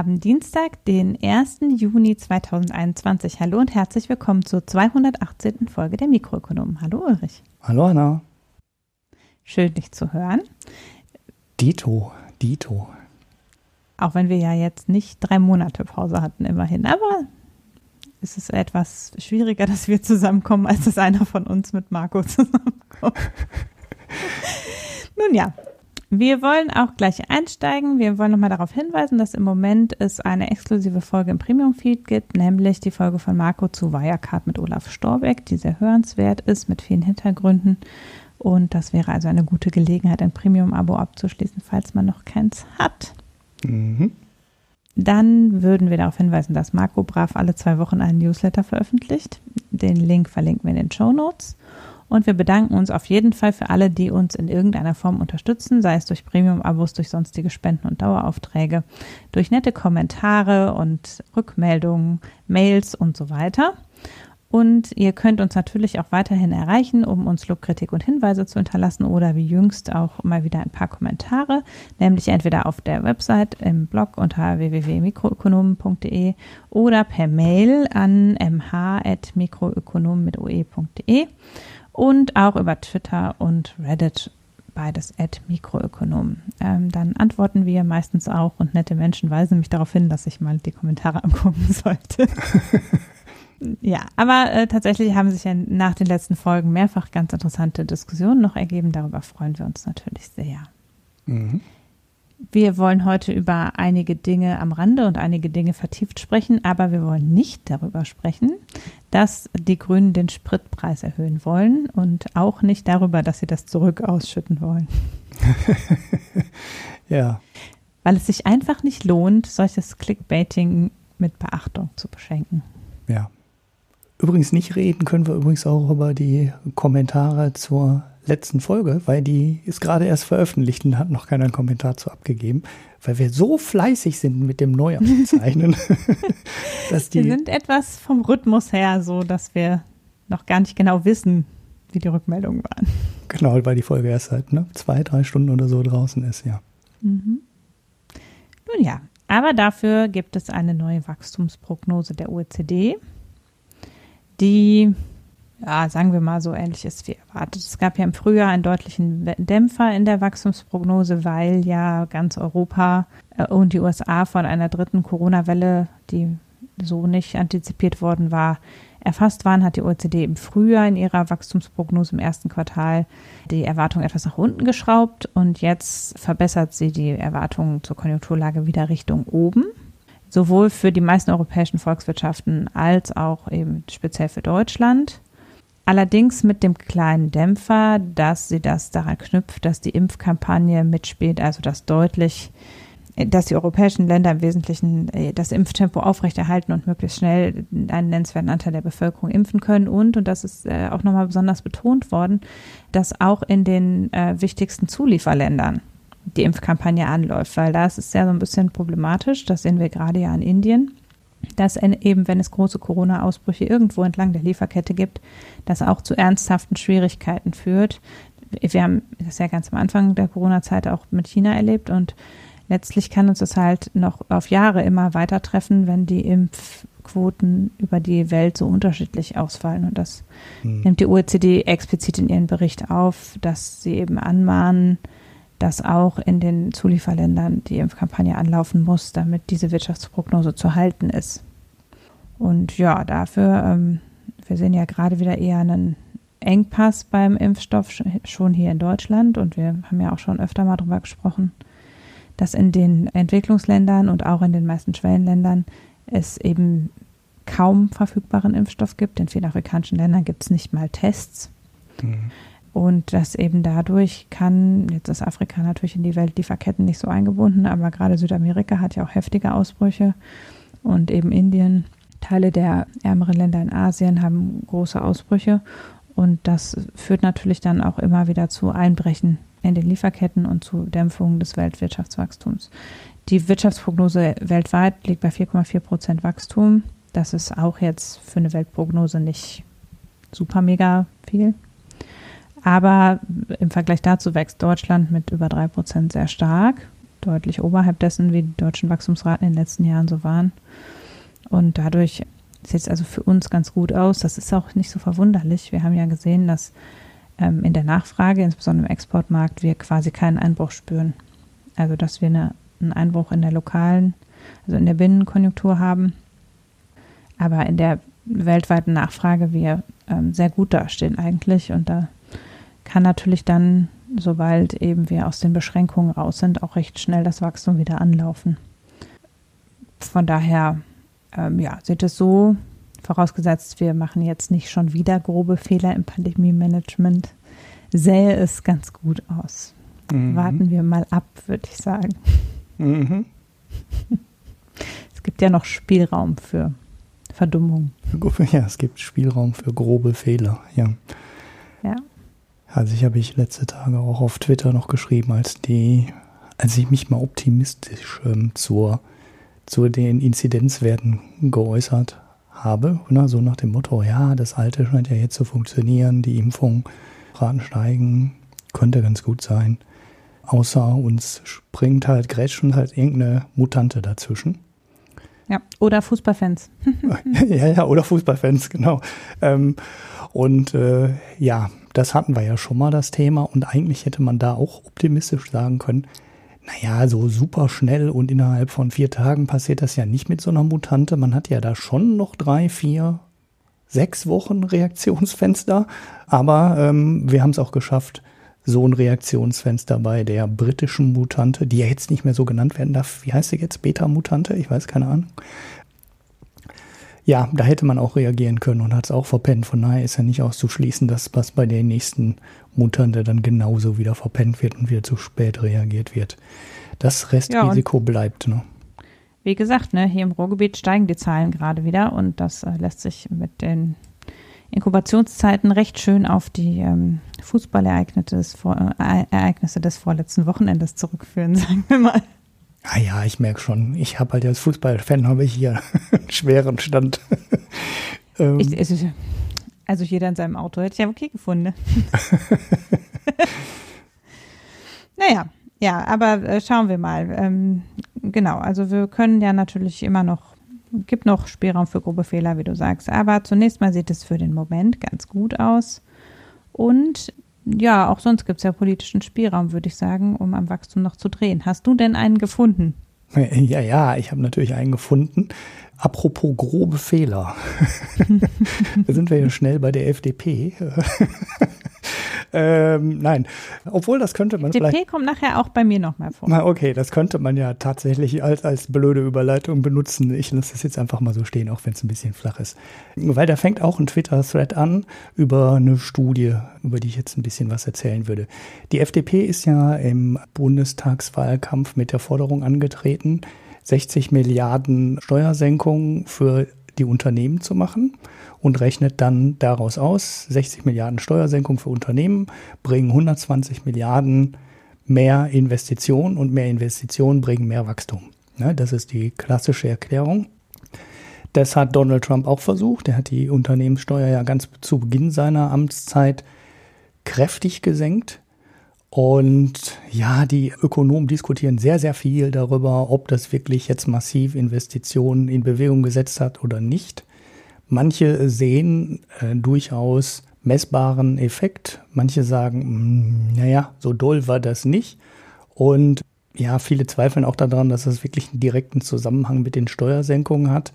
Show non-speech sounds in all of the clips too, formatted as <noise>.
Wir haben Dienstag, den 1. Juni 2021. Hallo und herzlich willkommen zur 218. Folge der Mikroökonomen. Hallo Ulrich. Hallo Anna. Schön, dich zu hören. Dito, Dito. Auch wenn wir ja jetzt nicht drei Monate Pause hatten, immerhin. Aber es ist etwas schwieriger, dass wir zusammenkommen, als dass einer von uns mit Marco <laughs> zusammenkommt. <laughs> Nun ja, wir wollen auch gleich einsteigen. Wir wollen nochmal darauf hinweisen, dass im Moment es eine exklusive Folge im Premium-Feed gibt, nämlich die Folge von Marco zu Wirecard mit Olaf Storbeck, die sehr hörenswert ist mit vielen Hintergründen. Und das wäre also eine gute Gelegenheit, ein Premium-Abo abzuschließen, falls man noch keins hat. Mhm. Dann würden wir darauf hinweisen, dass Marco Brav alle zwei Wochen einen Newsletter veröffentlicht. Den Link verlinken wir in den Show Notes. Und wir bedanken uns auf jeden Fall für alle, die uns in irgendeiner Form unterstützen, sei es durch Premium-Abos, durch sonstige Spenden und Daueraufträge, durch nette Kommentare und Rückmeldungen, Mails und so weiter. Und ihr könnt uns natürlich auch weiterhin erreichen, um uns Lobkritik und Hinweise zu hinterlassen oder wie jüngst auch mal wieder ein paar Kommentare, nämlich entweder auf der Website im Blog unter www.mikroökonomen.de oder per Mail an mh.mikroökonomen mit und auch über Twitter und Reddit, beides at Mikroökonom. Ähm, dann antworten wir meistens auch und nette Menschen weisen mich darauf hin, dass ich mal die Kommentare <laughs> angucken sollte. ja, aber äh, tatsächlich haben sich ja nach den letzten Folgen mehrfach ganz interessante Diskussionen noch ergeben. Darüber freuen wir uns natürlich sehr. Mhm. Wir wollen heute über einige Dinge am Rande und einige Dinge vertieft sprechen, aber wir wollen nicht darüber sprechen, dass die Grünen den Spritpreis erhöhen wollen und auch nicht darüber, dass sie das zurück ausschütten wollen. <laughs> ja. Weil es sich einfach nicht lohnt, solches Clickbaiting mit Beachtung zu beschenken. Ja. Übrigens nicht reden können wir übrigens auch über die Kommentare zur letzten Folge, weil die ist gerade erst veröffentlicht und hat noch keinen Kommentar zu abgegeben, weil wir so fleißig sind mit dem Neuaufzeichnen. <laughs> dass die wir sind etwas vom Rhythmus her so, dass wir noch gar nicht genau wissen, wie die Rückmeldungen waren. Genau, weil die Folge erst seit ne, zwei, drei Stunden oder so draußen ist, ja. Mhm. Nun ja, aber dafür gibt es eine neue Wachstumsprognose der OECD, die ja, sagen wir mal so ähnlich ist wie erwartet. Es gab ja im Frühjahr einen deutlichen Dämpfer in der Wachstumsprognose, weil ja ganz Europa äh, und die USA von einer dritten Corona-Welle, die so nicht antizipiert worden war, erfasst waren, hat die OECD im Frühjahr in ihrer Wachstumsprognose im ersten Quartal die Erwartungen etwas nach unten geschraubt und jetzt verbessert sie die Erwartungen zur Konjunkturlage wieder Richtung oben sowohl für die meisten europäischen Volkswirtschaften als auch eben speziell für Deutschland. Allerdings mit dem kleinen Dämpfer, dass sie das daran knüpft, dass die Impfkampagne mitspielt, also dass deutlich, dass die europäischen Länder im Wesentlichen äh, das Impftempo aufrechterhalten und möglichst schnell einen nennenswerten Anteil der Bevölkerung impfen können. Und, und das ist äh, auch nochmal besonders betont worden, dass auch in den äh, wichtigsten Zulieferländern die Impfkampagne anläuft, weil da ist es ja so ein bisschen problematisch. Das sehen wir gerade ja in Indien dass eben, wenn es große Corona-Ausbrüche irgendwo entlang der Lieferkette gibt, das auch zu ernsthaften Schwierigkeiten führt. Wir haben das ja ganz am Anfang der Corona-Zeit auch mit China erlebt und letztlich kann uns das halt noch auf Jahre immer weiter treffen, wenn die Impfquoten über die Welt so unterschiedlich ausfallen. Und das hm. nimmt die OECD explizit in ihren Bericht auf, dass sie eben anmahnen, dass auch in den Zulieferländern die Impfkampagne anlaufen muss, damit diese Wirtschaftsprognose zu halten ist. Und ja, dafür, ähm, wir sehen ja gerade wieder eher einen Engpass beim Impfstoff schon hier in Deutschland und wir haben ja auch schon öfter mal darüber gesprochen, dass in den Entwicklungsländern und auch in den meisten Schwellenländern es eben kaum verfügbaren Impfstoff gibt. In vielen afrikanischen Ländern gibt es nicht mal Tests. Mhm. Und das eben dadurch kann, jetzt ist Afrika natürlich in die Weltlieferketten nicht so eingebunden, aber gerade Südamerika hat ja auch heftige Ausbrüche und eben Indien, Teile der ärmeren Länder in Asien haben große Ausbrüche und das führt natürlich dann auch immer wieder zu Einbrechen in den Lieferketten und zu Dämpfungen des Weltwirtschaftswachstums. Die Wirtschaftsprognose weltweit liegt bei 4,4 Prozent Wachstum. Das ist auch jetzt für eine Weltprognose nicht super mega viel. Aber im Vergleich dazu wächst Deutschland mit über drei Prozent sehr stark. deutlich oberhalb dessen, wie die deutschen Wachstumsraten in den letzten Jahren so waren. Und dadurch sieht es also für uns ganz gut aus. Das ist auch nicht so verwunderlich. Wir haben ja gesehen, dass ähm, in der Nachfrage, insbesondere im Exportmarkt, wir quasi keinen Einbruch spüren. Also dass wir eine, einen Einbruch in der lokalen, also in der Binnenkonjunktur haben, aber in der weltweiten Nachfrage wir ähm, sehr gut dastehen eigentlich. Und da kann natürlich dann, sobald eben wir aus den Beschränkungen raus sind, auch recht schnell das Wachstum wieder anlaufen. Von daher, ähm, ja, sieht es so, vorausgesetzt, wir machen jetzt nicht schon wieder grobe Fehler im Pandemie-Management, sähe es ganz gut aus. Mhm. Warten wir mal ab, würde ich sagen. Mhm. <laughs> Es gibt ja noch Spielraum für Verdummung. <laughs> Ja, es gibt Spielraum für grobe Fehler, ja. Ja. Also ich habe ich letzte Tage auch auf Twitter noch geschrieben, als die, als ich mich mal optimistisch ähm, zur, zu den Inzidenzwerten geäußert habe, ne, so nach dem Motto, ja, das Alte scheint ja jetzt zu funktionieren, die Impfung, Raten steigen, könnte ganz gut sein. Außer uns springt halt, grätschen halt irgendeine Mutante dazwischen. Ja, oder Fußballfans. <laughs> ja, ja, oder Fußballfans, genau. Ähm, und äh, ja, das hatten wir ja schon mal das Thema und eigentlich hätte man da auch optimistisch sagen können, naja, so super schnell und innerhalb von vier Tagen passiert das ja nicht mit so einer Mutante. Man hat ja da schon noch drei, vier, sechs Wochen Reaktionsfenster, aber ähm, wir haben es auch geschafft, so ein Reaktionsfenster bei der britischen Mutante, die ja jetzt nicht mehr so genannt werden darf. Wie heißt sie jetzt? Beta-Mutante? Ich weiß keine Ahnung. Ja, da hätte man auch reagieren können und hat es auch verpennt. Von daher ist ja nicht auszuschließen, dass was bei der nächsten Mutante dann genauso wieder verpennt wird und wieder zu spät reagiert wird. Das Restrisiko ja, bleibt. Ne? Wie gesagt, ne, hier im Ruhrgebiet steigen die Zahlen gerade wieder und das äh, lässt sich mit den Inkubationszeiten recht schön auf die ähm, Fußballereignisse des, Vor äh, Ereignisse des vorletzten Wochenendes zurückführen, <laughs> sagen wir mal. Ah ja, ich merke schon. Ich habe halt als Fußballfan habe ich hier <laughs> einen schweren Stand. <laughs> ähm. ich, ist, also jeder in seinem Auto hätte ich ja okay gefunden. Ne? <laughs> naja, ja, aber äh, schauen wir mal. Ähm, genau, also wir können ja natürlich immer noch gibt noch Spielraum für grobe Fehler, wie du sagst. Aber zunächst mal sieht es für den Moment ganz gut aus. Und ja, auch sonst gibt es ja politischen Spielraum, würde ich sagen, um am Wachstum noch zu drehen. Hast du denn einen gefunden? <laughs> Ja, ja, ich habe natürlich einen gefunden. Apropos grobe Fehler. <laughs> da sind wir ja schnell bei der FDP. <laughs> <laughs> ähm, nein, obwohl das könnte man FDP vielleicht. kommt nachher auch bei mir nochmal vor. Okay, das könnte man ja tatsächlich als, als blöde Überleitung benutzen. Ich lasse das jetzt einfach mal so stehen, auch wenn es ein bisschen flach ist. Weil da fängt auch ein Twitter-Thread an über eine Studie, über die ich jetzt ein bisschen was erzählen würde. Die FDP ist ja im Bundestagswahlkampf mit der Forderung angetreten, 60 Milliarden Steuersenkungen für die Unternehmen zu machen und rechnet dann daraus aus, 60 Milliarden Steuersenkung für Unternehmen bringen 120 Milliarden mehr Investitionen und mehr Investitionen bringen mehr Wachstum. Ja, das ist die klassische Erklärung. Das hat Donald Trump auch versucht. Er hat die Unternehmenssteuer ja ganz zu Beginn seiner Amtszeit kräftig gesenkt. Und ja, die Ökonomen diskutieren sehr, sehr viel darüber, ob das wirklich jetzt massiv Investitionen in Bewegung gesetzt hat oder nicht. Manche sehen äh, durchaus messbaren Effekt. Manche sagen, mh, hm, naja, so doll war das nicht. Und ja, viele zweifeln auch daran, dass es wirklich einen direkten Zusammenhang mit den Steuersenkungen hat,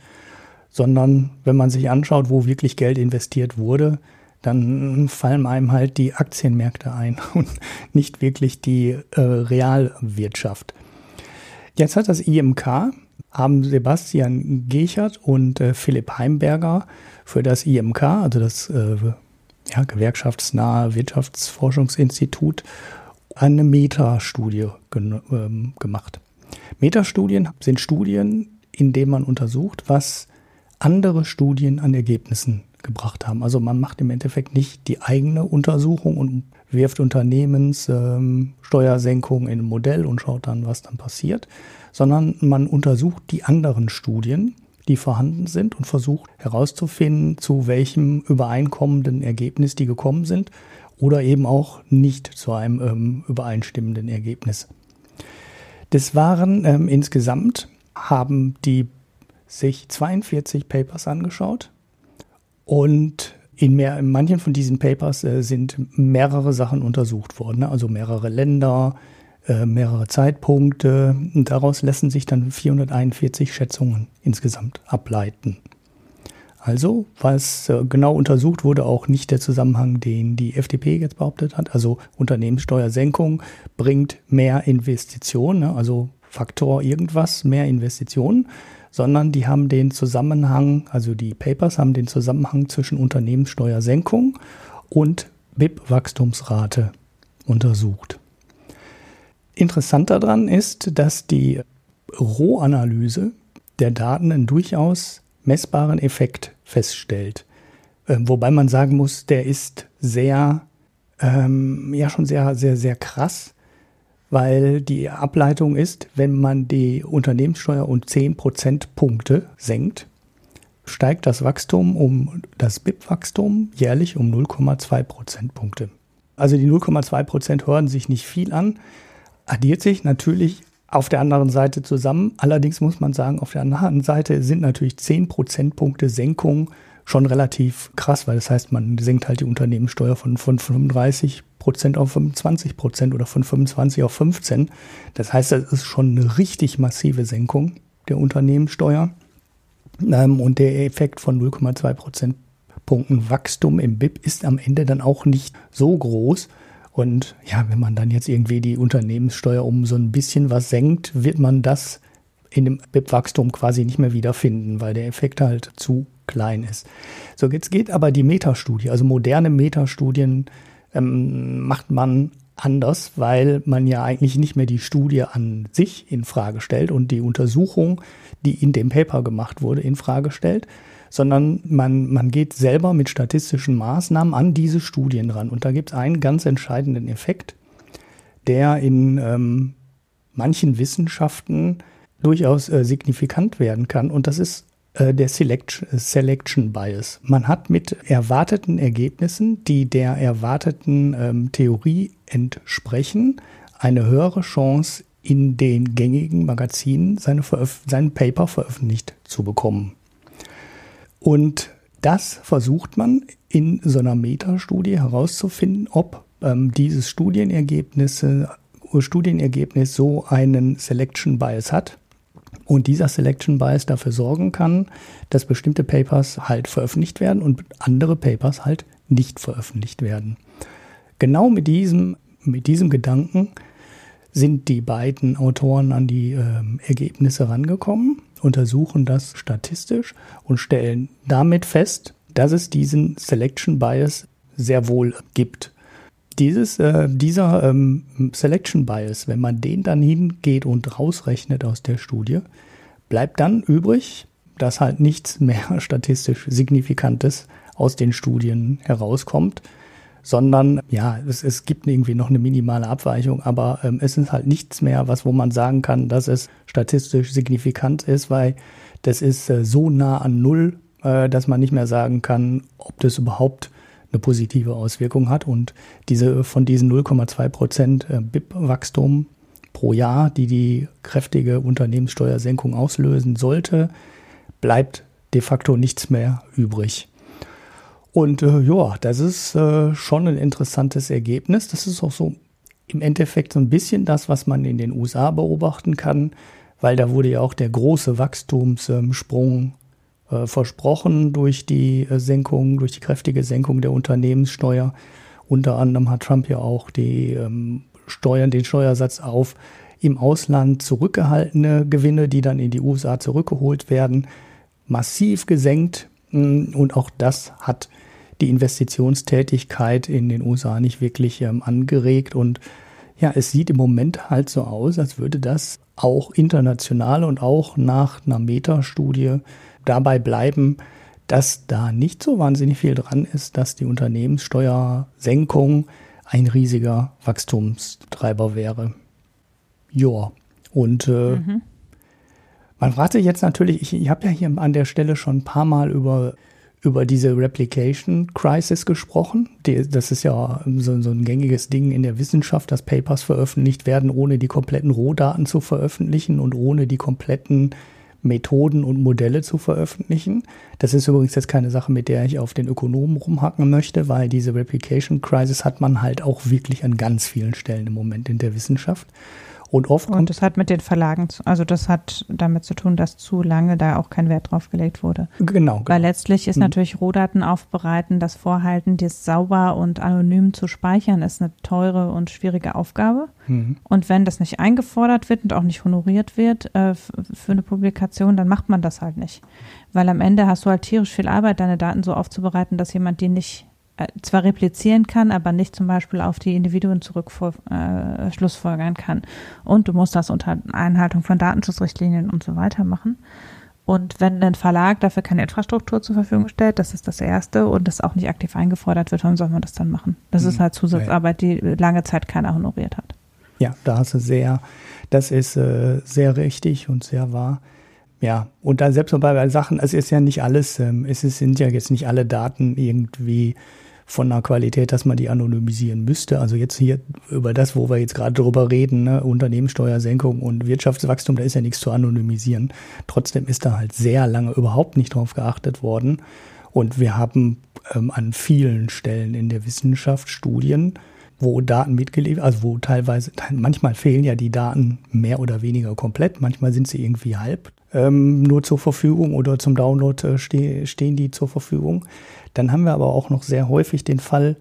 sondern wenn man sich anschaut, wo wirklich Geld investiert wurde, dann fallen einem halt die Aktienmärkte ein <laughs> und nicht wirklich die äh, Realwirtschaft. Jetzt hat das IMK haben Sebastian Gechert und äh, Philipp Heimberger für das IMK, also das äh, ja, gewerkschaftsnahe Wirtschaftsforschungsinstitut, eine Metastudie ähm, gemacht. Metastudien sind Studien, in denen man untersucht, was andere Studien an Ergebnissen gebracht haben. Also man macht im Endeffekt nicht die eigene Untersuchung und wirft Unternehmenssteuersenkungen ähm, in ein Modell und schaut dann, was dann passiert, sondern man untersucht die anderen Studien, die vorhanden sind und versucht herauszufinden, zu welchem übereinkommenden Ergebnis die gekommen sind oder eben auch nicht zu einem ähm, übereinstimmenden Ergebnis. Das waren ähm, insgesamt, haben die sich 42 Papers angeschaut und in, mehr, in manchen von diesen Papers äh, sind mehrere Sachen untersucht worden, ne? also mehrere Länder, äh, mehrere Zeitpunkte. Und daraus lassen sich dann 441 Schätzungen insgesamt ableiten. Also, was äh, genau untersucht wurde, auch nicht der Zusammenhang, den die FDP jetzt behauptet hat. Also Unternehmenssteuersenkung bringt mehr Investitionen, ne? also Faktor irgendwas, mehr Investitionen, sondern die haben den Zusammenhang, also die Papers haben den Zusammenhang zwischen Unternehmenssteuersenkung und BIP-Wachstumsrate untersucht. Interessant daran ist, dass die Rohanalyse der Daten einen durchaus messbaren Effekt feststellt. Äh, wobei man sagen muss, der ist sehr, ähm, ja schon sehr, sehr, sehr krass, weil die Ableitung ist, wenn man die Unternehmenssteuer um 10 Prozentpunkte senkt, steigt das Wachstum um das BIP-Wachstum jährlich um 0,2 Prozentpunkte. Also die 0,2 Prozent hören sich nicht viel an, addiert sich natürlich auf der anderen Seite zusammen. Allerdings muss man sagen, auf der anderen Seite sind natürlich 10 Prozentpunkte Senkung schon relativ krass, weil das heißt, man senkt halt die Unternehmenssteuer von, von 35 Prozent auf 25 Prozent oder von 25 auf 15. Das heißt, das ist schon eine richtig massive Senkung der Unternehmenssteuer. Ähm, und der Effekt von 0,2 Prozentpunkten Wachstum im BIP ist am Ende dann auch nicht so groß. Und ja, wenn man dann jetzt irgendwie die Unternehmenssteuer um so ein bisschen was senkt, wird man das in dem BIP-Wachstum quasi nicht mehr wiederfinden, weil der Effekt halt zu klein ist. So, jetzt geht aber die Metastudie, also moderne Metastudien ähm, macht man anders, weil man ja eigentlich nicht mehr die Studie an sich in Frage stellt und die Untersuchung, die in dem Paper gemacht wurde, in Frage stellt, sondern man, man geht selber mit statistischen Maßnahmen an diese Studien ran. Und da gibt es einen ganz entscheidenden Effekt, der in ähm, manchen Wissenschaften durchaus äh, signifikant werden kann. Und das ist der Selection, Selection Bias. Man hat mit erwarteten Ergebnissen, die der erwarteten ähm, Theorie entsprechen, eine höhere Chance, in den gängigen Magazinen seine, sein Paper veröffentlicht zu bekommen. Und das versucht man in so einer Metastudie herauszufinden, ob ähm, dieses Studienergebnisse, Studienergebnis so einen Selection Bias hat und dieser Selection Bias dafür sorgen kann, dass bestimmte Papers halt veröffentlicht werden und andere Papers halt nicht veröffentlicht werden. Genau mit diesem, mit diesem Gedanken sind die beiden Autoren an die äh, Ergebnisse rangekommen untersuchen das statistisch und stellen damit fest, dass es diesen Selection Bias sehr wohl gibt. Dieses, äh, dieser ähm, Selection Bias, wenn man den dann hingeht und rausrechnet aus der Studie, bleibt dann übrig, dass halt nichts mehr <laughs> statistisch Signifikantes aus den Studien herauskommt, sondern ja, es, es gibt irgendwie noch eine minimale Abweichung, aber ähm, es ist halt nichts mehr, was wo man sagen kann, dass es statistisch signifikant ist, weil das ist äh, so nah an Null, äh, dass man nicht mehr sagen kann, ob das überhaupt eine positive Auswirkung hat. Und diese von diesen 0,2 Prozent äh, BIP-Wachstum pro Jahr, die die kräftige Unternehmenssteuersenkung auslösen sollte, bleibt de facto nichts mehr übrig. Und äh, ja, das ist äh, schon ein interessantes Ergebnis. Das ist auch so im Endeffekt so ein bisschen das, was man in den USA beobachten kann, weil da wurde ja auch der große Wachstumssprung äh, versprochen durch die äh, Senkung, durch die kräftige Senkung der Unternehmenssteuer. Unter anderem hat Trump ja auch die ähm, Steuern, den Steuersatz auf im Ausland zurückgehaltene Gewinne, die dann in die USA zurückgeholt werden, massiv gesenkt. Und auch das hat die Investitionstätigkeit in den USA nicht wirklich ähm, angeregt. Und ja, es sieht im Moment halt so aus, als würde das auch international und auch nach einer Metastudie dabei bleiben, dass da nicht so wahnsinnig viel dran ist, dass die Unternehmenssteuersenkung ein riesiger Wachstumstreiber wäre. Ja, und äh, mhm. man fragt sich jetzt natürlich, ich, ich habe ja hier an der Stelle schon ein paar Mal über über diese Replication Crisis gesprochen. Die, das ist ja so, so, ein gängiges Ding in der Wissenschaft, dass Papers veröffentlicht werden, ohne die kompletten Rohdaten zu veröffentlichen und ohne die kompletten Methoden und Modelle zu veröffentlichen. Das ist übrigens jetzt keine Sache, mit der ich auf den Ökonomen rumhacken möchte, weil diese Replication Crisis hat man halt auch wirklich an ganz vielen Stellen im Moment in der Wissenschaft. Und oft und das hat mit den Verlagen, also das hat damit zu tun, dass zu lange da auch kein Wert drauf gelegt wurde. Genau. genau. Weil letztlich ist mhm. natürlich Rohdaten aufbereiten, das Vorhalten, das sauber und anonym zu speichern, ist eine teure und schwierige Aufgabe. Mhm. Und wenn das nicht eingefordert wird und auch nicht honoriert wird äh, für eine Publikation, dann macht man das halt nicht. Weil am Ende hast du halt tierisch viel Arbeit, deine Daten so aufzubereiten, dass jemand die nicht äh, zwar replizieren kann, aber nicht zum Beispiel auf die Individuen zurück äh, schlussfolgern kann. Und du musst das unter Einhaltung von Datenschutzrichtlinien und so weiter machen. Und wenn ein Verlag dafür keine Infrastruktur zur Verfügung stellt, das ist das Erste und das auch nicht aktiv eingefordert wird, warum soll man das dann machen? Das mhm. ist halt Zusatzarbeit, die lange Zeit keiner honoriert hat. Ja, da hast du sehr, das ist äh, sehr richtig und sehr wahr. Ja, und dann selbst bei Sachen, es ist ja nicht alles, ähm, es sind ja jetzt nicht alle Daten irgendwie von einer Qualität, dass man die anonymisieren müsste. Also jetzt hier über das, wo wir jetzt gerade drüber reden, ne, Unternehmenssteuersenkung und Wirtschaftswachstum, da ist ja nichts zu anonymisieren. Trotzdem ist da halt sehr lange überhaupt nicht drauf geachtet worden. Und wir haben ähm, an vielen Stellen in der Wissenschaft Studien, wo Daten mitgeliefert, also wo teilweise, manchmal fehlen ja die Daten mehr oder weniger komplett, manchmal sind sie irgendwie halb ähm, nur zur Verfügung oder zum Download äh, ste stehen die zur Verfügung. Dann haben wir aber auch noch sehr häufig den Fall,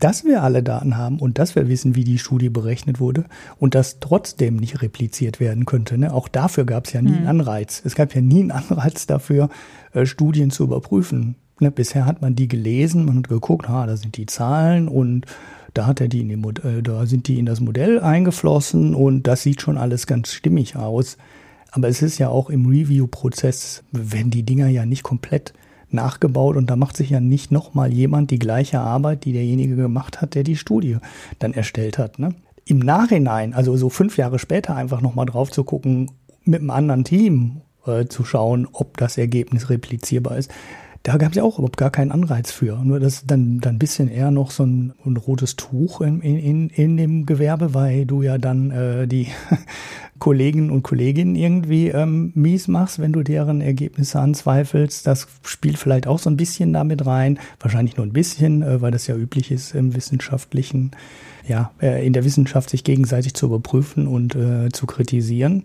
dass wir alle Daten haben und dass wir wissen, wie die Studie berechnet wurde und das trotzdem nicht repliziert werden könnte. Ne? Auch dafür gab es ja nie hm. einen Anreiz. Es gab ja nie einen Anreiz dafür, äh, Studien zu überprüfen. Ne? Bisher hat man die gelesen, man hat geguckt, ha, da sind die Zahlen und da hat er die in die, äh, da sind die in das Modell eingeflossen und das sieht schon alles ganz stimmig aus. Aber es ist ja auch im Review-Prozess, wenn die Dinger ja nicht komplett nachgebaut und da macht sich ja nicht nochmal jemand die gleiche Arbeit, die derjenige gemacht hat, der die Studie dann erstellt hat. Ne? Im Nachhinein, also so fünf Jahre später, einfach nochmal drauf zu gucken, mit einem anderen Team äh, zu schauen, ob das Ergebnis replizierbar ist. Da gab es ja auch überhaupt gar keinen Anreiz für. Nur das ist dann, dann ein bisschen eher noch so ein, ein rotes Tuch in, in, in dem Gewerbe, weil du ja dann äh, die <laughs> Kollegen und Kolleginnen irgendwie ähm, mies machst, wenn du deren Ergebnisse anzweifelst. Das spielt vielleicht auch so ein bisschen damit rein. Wahrscheinlich nur ein bisschen, äh, weil das ja üblich ist im wissenschaftlichen, ja, äh, in der Wissenschaft sich gegenseitig zu überprüfen und äh, zu kritisieren.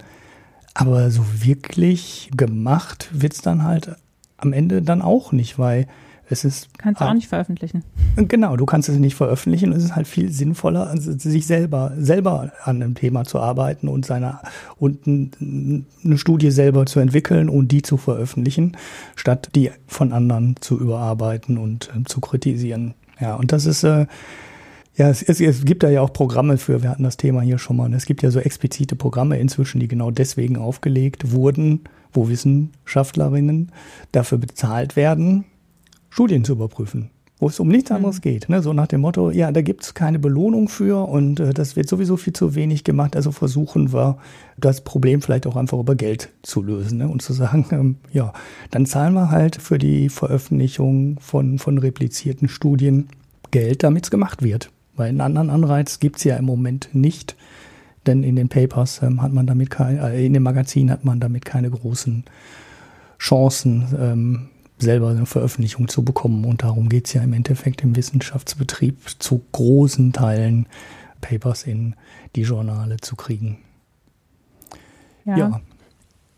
Aber so wirklich gemacht wird's dann halt am Ende dann auch nicht, weil es ist. Kannst du auch nicht veröffentlichen. Genau, du kannst es nicht veröffentlichen. Es ist halt viel sinnvoller, also sich selber, selber an einem Thema zu arbeiten und seine, und eine Studie selber zu entwickeln und die zu veröffentlichen, statt die von anderen zu überarbeiten und äh, zu kritisieren. Ja, und das ist, äh, ja, es, es, es gibt da ja auch Programme für, wir hatten das Thema hier schon mal. Es gibt ja so explizite Programme inzwischen, die genau deswegen aufgelegt wurden, wo Wissenschaftlerinnen dafür bezahlt werden, Studien zu überprüfen, wo es um nichts mhm. anderes geht. Ne? So nach dem Motto, ja, da gibt es keine Belohnung für und äh, das wird sowieso viel zu wenig gemacht, also versuchen wir das Problem vielleicht auch einfach über Geld zu lösen ne? und zu sagen, ähm, ja, dann zahlen wir halt für die Veröffentlichung von, von replizierten Studien Geld, damit es gemacht wird. Weil einen anderen Anreiz gibt es ja im Moment nicht, denn in den Papers ähm, hat man damit kein, äh, in dem Magazin hat man damit keine großen Chancen, ähm, selber eine Veröffentlichung zu bekommen. Und darum geht es ja im Endeffekt im Wissenschaftsbetrieb zu großen Teilen Papers in die Journale zu kriegen. Ja. ja.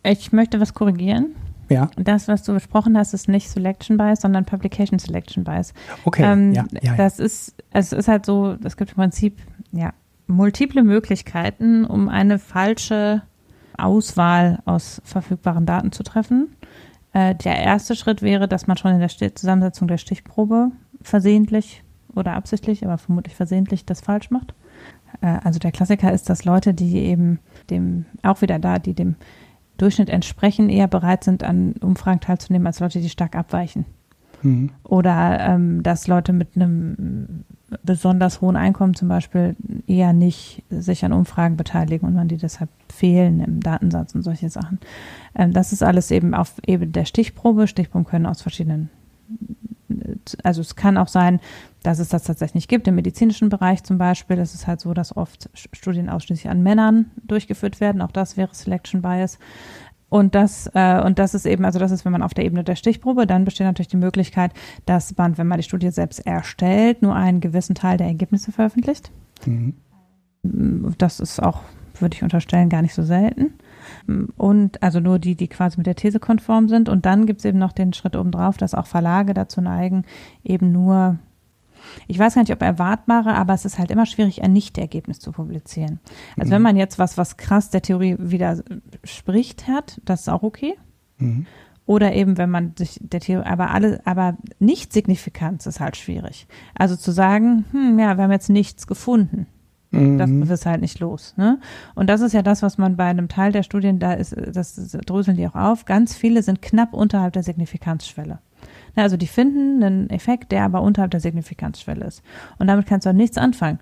Ich möchte was korrigieren. Ja. Das, was du besprochen hast, ist nicht Selection Bias, sondern Publication Selection Bias. Okay. Ähm, ja, ja, das ist, es ist halt so, es gibt im Prinzip, ja, multiple Möglichkeiten, um eine falsche Auswahl aus verfügbaren Daten zu treffen. Äh, der erste Schritt wäre, dass man schon in der Zusammensetzung der Stichprobe versehentlich oder absichtlich, aber vermutlich versehentlich das falsch macht. Äh, also der Klassiker ist, dass Leute, die eben dem, auch wieder da, die dem Durchschnitt entsprechen, eher bereit sind, an Umfragen teilzunehmen, als Leute, die stark abweichen. Mhm. Oder ähm, dass Leute mit einem besonders hohen Einkommen zum Beispiel eher nicht sich an Umfragen beteiligen und man die deshalb fehlen im Datensatz und solche Sachen. Ähm, das ist alles eben auf Ebene der Stichprobe. Stichproben können aus verschiedenen also es kann auch sein, dass es das tatsächlich gibt. Im medizinischen Bereich zum Beispiel ist es halt so, dass oft Studien ausschließlich an Männern durchgeführt werden. Auch das wäre Selection Bias. Und das, äh, und das ist eben, also das ist, wenn man auf der Ebene der Stichprobe, dann besteht natürlich die Möglichkeit, dass man, wenn man die Studie selbst erstellt, nur einen gewissen Teil der Ergebnisse veröffentlicht. Mhm. Das ist auch, würde ich unterstellen, gar nicht so selten. Und also nur die, die quasi mit der These konform sind. Und dann gibt es eben noch den Schritt obendrauf, dass auch Verlage dazu neigen, eben nur ich weiß gar nicht, ob erwartbare, aber es ist halt immer schwierig, ein Nicht-Ergebnis zu publizieren. Also mhm. wenn man jetzt was, was krass der Theorie widerspricht hat, das ist auch okay. Mhm. Oder eben, wenn man sich der Theorie, aber alle, aber nicht signifikant ist halt schwierig. Also zu sagen, hm, ja, wir haben jetzt nichts gefunden. Mhm. Das ist halt nicht los. Ne? Und das ist ja das, was man bei einem Teil der Studien, da ist, das dröseln die auch auf, ganz viele sind knapp unterhalb der Signifikanzschwelle. Also die finden einen Effekt, der aber unterhalb der Signifikanzschwelle ist. Und damit kannst du auch nichts anfangen.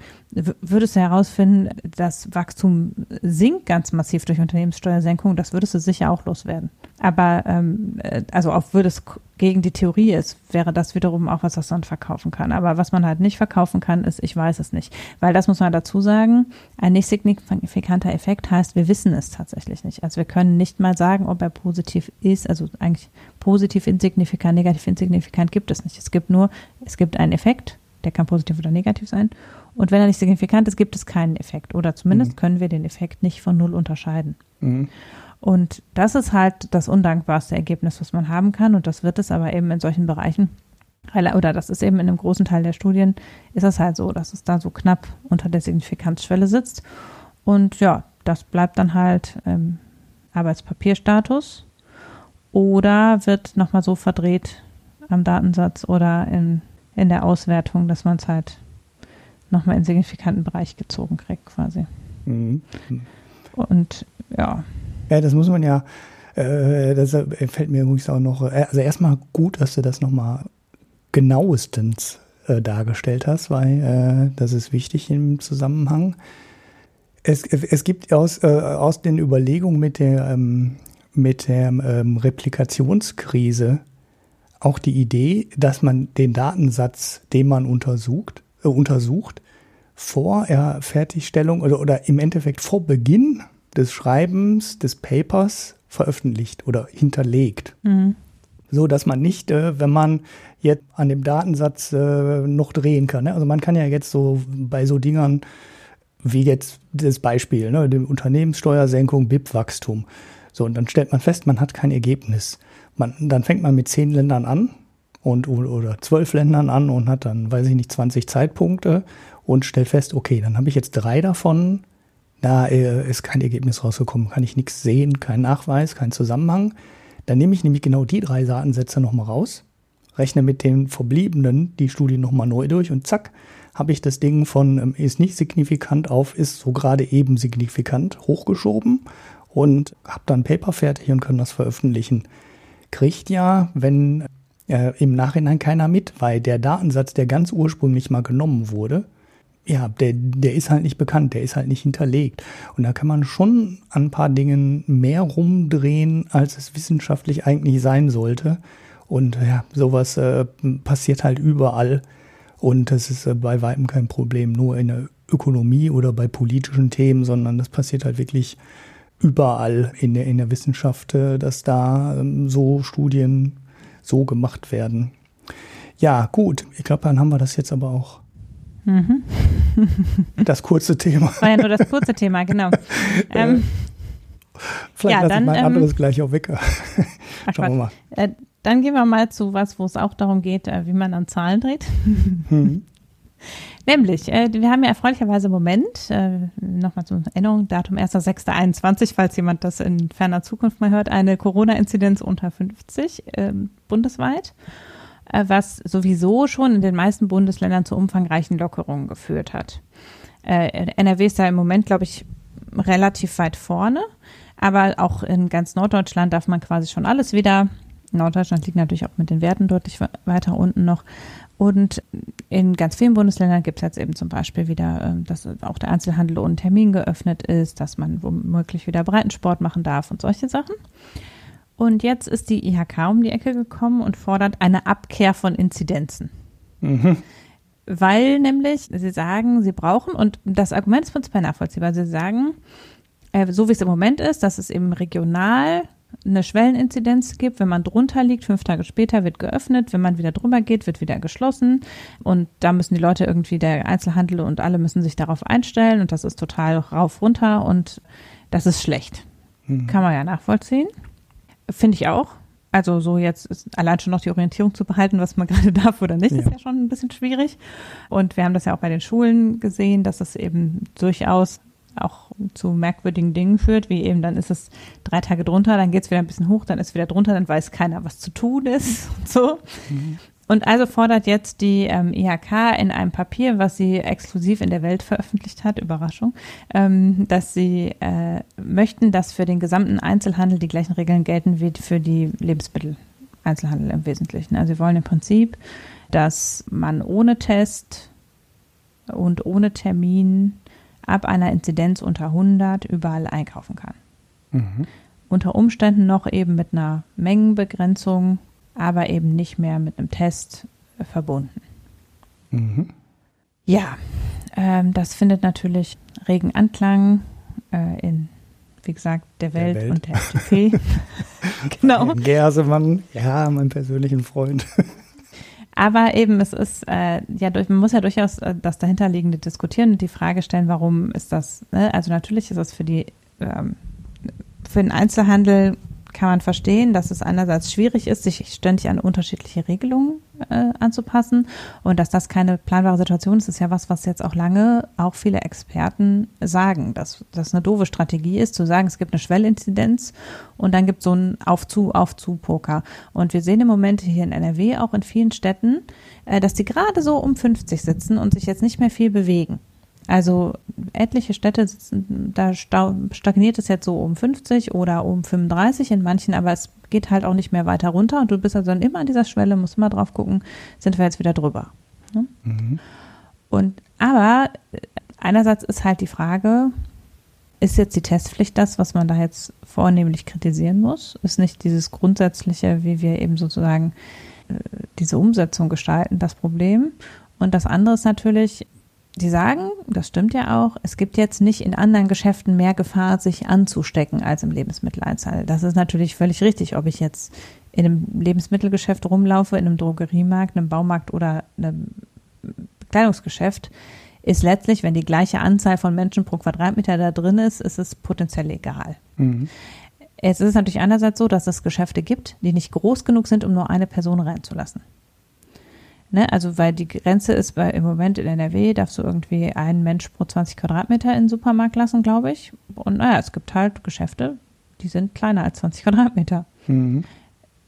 Würdest du herausfinden, das Wachstum sinkt ganz massiv durch Unternehmenssteuersenkung, das würdest du sicher auch loswerden. Aber ähm, äh, also auch würde es gegen die Theorie ist, wäre das wiederum auch was, was man verkaufen kann. Aber was man halt nicht verkaufen kann, ist, ich weiß es nicht. Weil das muss man dazu sagen, ein nicht signifikanter Effekt heißt, wir wissen es tatsächlich nicht. Also wir können nicht mal sagen, ob er positiv ist, also eigentlich positiv insignifikant, negativ insignifikant gibt es nicht. Es gibt nur, es gibt einen Effekt, der kann positiv oder negativ sein. Und wenn er nicht signifikant ist, gibt es keinen Effekt. Oder zumindest mhm. können wir den Effekt nicht von null unterscheiden. Mhm. Und das ist halt das undankbarste Ergebnis, was man haben kann. Und das wird es aber eben in solchen Bereichen, oder das ist eben in einem großen Teil der Studien, ist es halt so, dass es da so knapp unter der Signifikanzschwelle sitzt. Und ja, das bleibt dann halt ähm, Arbeitspapierstatus oder wird nochmal so verdreht am Datensatz oder in, in der Auswertung, dass man es halt nochmal in signifikanten Bereich gezogen kriegt quasi. Mhm. Und ja. Ja, das muss man ja, äh, das fällt mir übrigens auch noch, äh, also erstmal gut, dass du das nochmal genauestens äh, dargestellt hast, weil äh, das ist wichtig im Zusammenhang. Es, es gibt aus, äh, aus den Überlegungen mit der, ähm, mit der ähm, Replikationskrise auch die Idee, dass man den Datensatz, den man untersucht, äh, untersucht, vor der Fertigstellung oder, oder im Endeffekt vor Beginn des Schreibens des Papers veröffentlicht oder hinterlegt. Mhm. So dass man nicht, äh, wenn man jetzt an dem Datensatz äh, noch drehen kann. Ne? Also man kann ja jetzt so bei so Dingern wie jetzt das Beispiel, ne, dem Unternehmenssteuersenkung, BIP-Wachstum. So, und dann stellt man fest, man hat kein Ergebnis. Man, dann fängt man mit zehn Ländern an und oder zwölf Ländern an und hat dann, weiß ich nicht, 20 Zeitpunkte und stellt fest, okay, dann habe ich jetzt drei davon da äh, ist kein Ergebnis rausgekommen, kann ich nichts sehen, kein Nachweis, kein Zusammenhang. Dann nehme ich nämlich genau die drei Datensätze nochmal raus, rechne mit den verbliebenen die Studie nochmal neu durch und zack, habe ich das Ding von ähm, ist nicht signifikant auf ist so gerade eben signifikant hochgeschoben und habe dann Paper fertig und kann das veröffentlichen. Kriegt ja, wenn äh, im Nachhinein keiner mit, weil der Datensatz, der ganz ursprünglich mal genommen wurde, ja, der, der ist halt nicht bekannt, der ist halt nicht hinterlegt. Und da kann man schon an ein paar Dingen mehr rumdrehen, als es wissenschaftlich eigentlich sein sollte. Und ja, sowas äh, passiert halt überall. Und das ist äh, bei weitem kein Problem, nur in der Ökonomie oder bei politischen Themen, sondern das passiert halt wirklich überall in der, in der Wissenschaft, äh, dass da ähm, so Studien so gemacht werden. Ja, gut, ich glaube, dann haben wir das jetzt aber auch Mhm. <laughs> Das kurze Thema. War ja nur das kurze Thema, genau. <laughs> ähm, Vielleicht ja, lasse ich mal ein ähm, anderes gleich auch weg. <laughs> Schauen wir mal. Äh, dann gehen wir mal zu was, wo es auch darum geht, äh, wie man an Zahlen dreht. Mhm. Nämlich, äh, wir haben ja erfreulicherweise im Moment, äh, nochmal zur Erinnerung, Datum 1.6.21, falls jemand das in ferner Zukunft mal hört, eine Corona-Inzidenz unter 50 ähm, bundesweit. Äh, was sowieso schon in den meisten Bundesländern zu umfangreichen Lockerungen geführt hat. Äh, NRW ist da im Moment, glaube ich, relativ weit vorne, aber auch in ganz Norddeutschland darf man quasi schon alles wieder. Norddeutschland liegt natürlich auch mit den Werten deutlich weiter unten noch. Und in ganz vielen Bundesländern gibt es jetzt eben zum Beispiel wieder, ähm, dass auch der Einzelhandel ohne Termin geöffnet ist, dass man womöglich wieder Breitensport machen darf und solche Sachen. Und jetzt ist die IHK um die Ecke gekommen und fordert eine Abkehr von Inzidenzen. Mhm. Weil nämlich sie sagen, sie brauchen, und das Argument ist prinzipiell nachvollziehbar, sie sagen, äh, so wie es im Moment ist, dass es eben regional eine Schwelleninzidenz gibt. Wenn man drunter liegt, fünf Tage später wird geöffnet. Wenn man wieder drüber geht, wird wieder geschlossen. Und da müssen die Leute irgendwie, der Einzelhandel und alle müssen sich darauf einstellen. Und das ist total rauf, runter. Und das ist schlecht. Mhm. Kann man ja nachvollziehen. Finde ich auch. Also so jetzt ist allein schon noch die Orientierung zu behalten, was man <laughs> gerade darf oder nicht, ja. ist ja schon ein bisschen schwierig. Und wir haben das ja auch bei den Schulen gesehen, dass es eben durchaus auch zu merkwürdigen Dingen führt, wie eben dann ist es drei Tage drunter, dann geht es wieder ein bisschen hoch, dann ist es wieder drunter, dann weiß keiner, was zu tun ist <laughs> und so. Mhm. Und also fordert jetzt die ähm, IHK in einem Papier, was sie exklusiv in der Welt veröffentlicht hat, Überraschung, ähm, dass sie äh, möchten, dass für den gesamten Einzelhandel die gleichen Regeln gelten wie für die Lebensmittel-Einzelhandel im Wesentlichen. Also sie wollen im Prinzip, dass man ohne Test und ohne Termin ab einer Inzidenz unter 100 überall einkaufen kann. Mhm. Unter Umständen noch eben mit einer Mengenbegrenzung, aber eben nicht mehr mit einem Test äh, verbunden. Mhm. Ja, ähm, das findet natürlich regen Anklang äh, in, wie gesagt, der Welt, der Welt. und der FDP. <laughs> <laughs> genau. Gersemann, ja, mein persönlichen Freund. Aber eben, es ist, äh, ja, durch, man muss ja durchaus äh, das dahinterliegende diskutieren und die Frage stellen, warum ist das, ne? also natürlich ist es für die, ähm, für den Einzelhandel kann man verstehen, dass es einerseits schwierig ist, sich ständig an unterschiedliche Regelungen äh, anzupassen und dass das keine planbare Situation ist, ist ja was, was jetzt auch lange auch viele Experten sagen, dass das eine doofe Strategie ist, zu sagen, es gibt eine Schwellinzidenz und dann gibt es so ein Auf-zu, Auf-zu-Poker. Und wir sehen im Moment hier in NRW auch in vielen Städten, äh, dass die gerade so um 50 sitzen und sich jetzt nicht mehr viel bewegen. Also etliche Städte, da stagniert es jetzt so um 50 oder um 35 in manchen, aber es geht halt auch nicht mehr weiter runter und du bist also dann immer an dieser Schwelle, musst immer drauf gucken, sind wir jetzt wieder drüber. Ne? Mhm. Und aber einerseits ist halt die Frage, ist jetzt die Testpflicht das, was man da jetzt vornehmlich kritisieren muss? Ist nicht dieses grundsätzliche, wie wir eben sozusagen äh, diese Umsetzung gestalten, das Problem? Und das andere ist natürlich, die sagen, das stimmt ja auch, es gibt jetzt nicht in anderen Geschäften mehr Gefahr, sich anzustecken als im Lebensmitteleinzelhandel. Das ist natürlich völlig richtig, ob ich jetzt in einem Lebensmittelgeschäft rumlaufe, in einem Drogeriemarkt, einem Baumarkt oder einem Bekleidungsgeschäft, ist letztlich, wenn die gleiche Anzahl von Menschen pro Quadratmeter da drin ist, ist es potenziell egal. Mhm. Es ist natürlich einerseits so, dass es Geschäfte gibt, die nicht groß genug sind, um nur eine Person reinzulassen. Ne? Also weil die Grenze ist bei, im Moment in NRW, darfst du irgendwie einen Mensch pro 20 Quadratmeter in den Supermarkt lassen, glaube ich. Und naja, es gibt halt Geschäfte, die sind kleiner als 20 Quadratmeter. Mhm.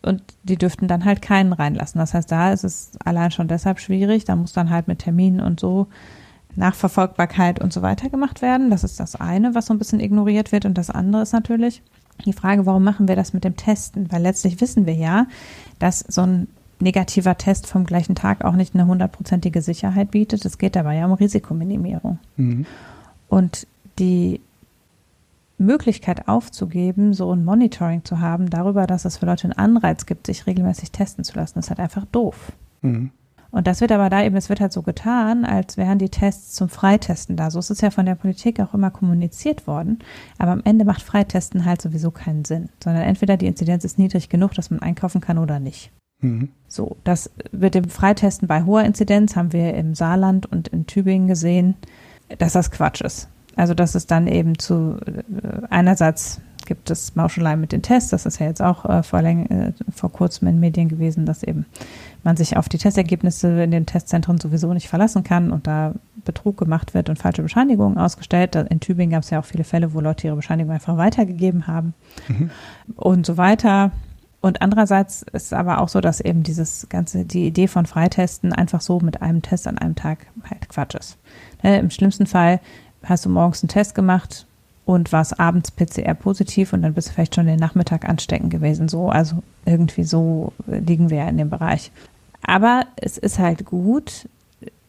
Und die dürften dann halt keinen reinlassen. Das heißt, da ist es allein schon deshalb schwierig. Da muss dann halt mit Terminen und so Nachverfolgbarkeit und so weiter gemacht werden. Das ist das eine, was so ein bisschen ignoriert wird. Und das andere ist natürlich die Frage, warum machen wir das mit dem Testen? Weil letztlich wissen wir ja, dass so ein negativer Test vom gleichen Tag auch nicht eine hundertprozentige Sicherheit bietet. Es geht dabei ja um Risikominimierung. Mhm. Und die Möglichkeit aufzugeben, so ein Monitoring zu haben darüber, dass es für Leute einen Anreiz gibt, sich regelmäßig testen zu lassen, ist halt einfach doof. Mhm. Und das wird aber da eben, es wird halt so getan, als wären die Tests zum Freitesten da. So ist es ja von der Politik auch immer kommuniziert worden. Aber am Ende macht Freitesten halt sowieso keinen Sinn, sondern entweder die Inzidenz ist niedrig genug, dass man einkaufen kann oder nicht. Mhm. So, das mit dem Freitesten bei hoher Inzidenz haben wir im Saarland und in Tübingen gesehen, dass das Quatsch ist. Also, dass es dann eben zu äh, einerseits gibt es Mauschelei mit den Tests, das ist ja jetzt auch äh, vor, äh, vor kurzem in Medien gewesen, dass eben man sich auf die Testergebnisse in den Testzentren sowieso nicht verlassen kann und da Betrug gemacht wird und falsche Bescheinigungen ausgestellt. In Tübingen gab es ja auch viele Fälle, wo Leute ihre Bescheinigung einfach weitergegeben haben mhm. und so weiter. Und andererseits ist es aber auch so, dass eben dieses ganze, die Idee von Freitesten einfach so mit einem Test an einem Tag halt Quatsch ist. Ne, Im schlimmsten Fall hast du morgens einen Test gemacht und warst abends PCR positiv und dann bist du vielleicht schon den Nachmittag ansteckend gewesen. So, also irgendwie so liegen wir ja in dem Bereich. Aber es ist halt gut,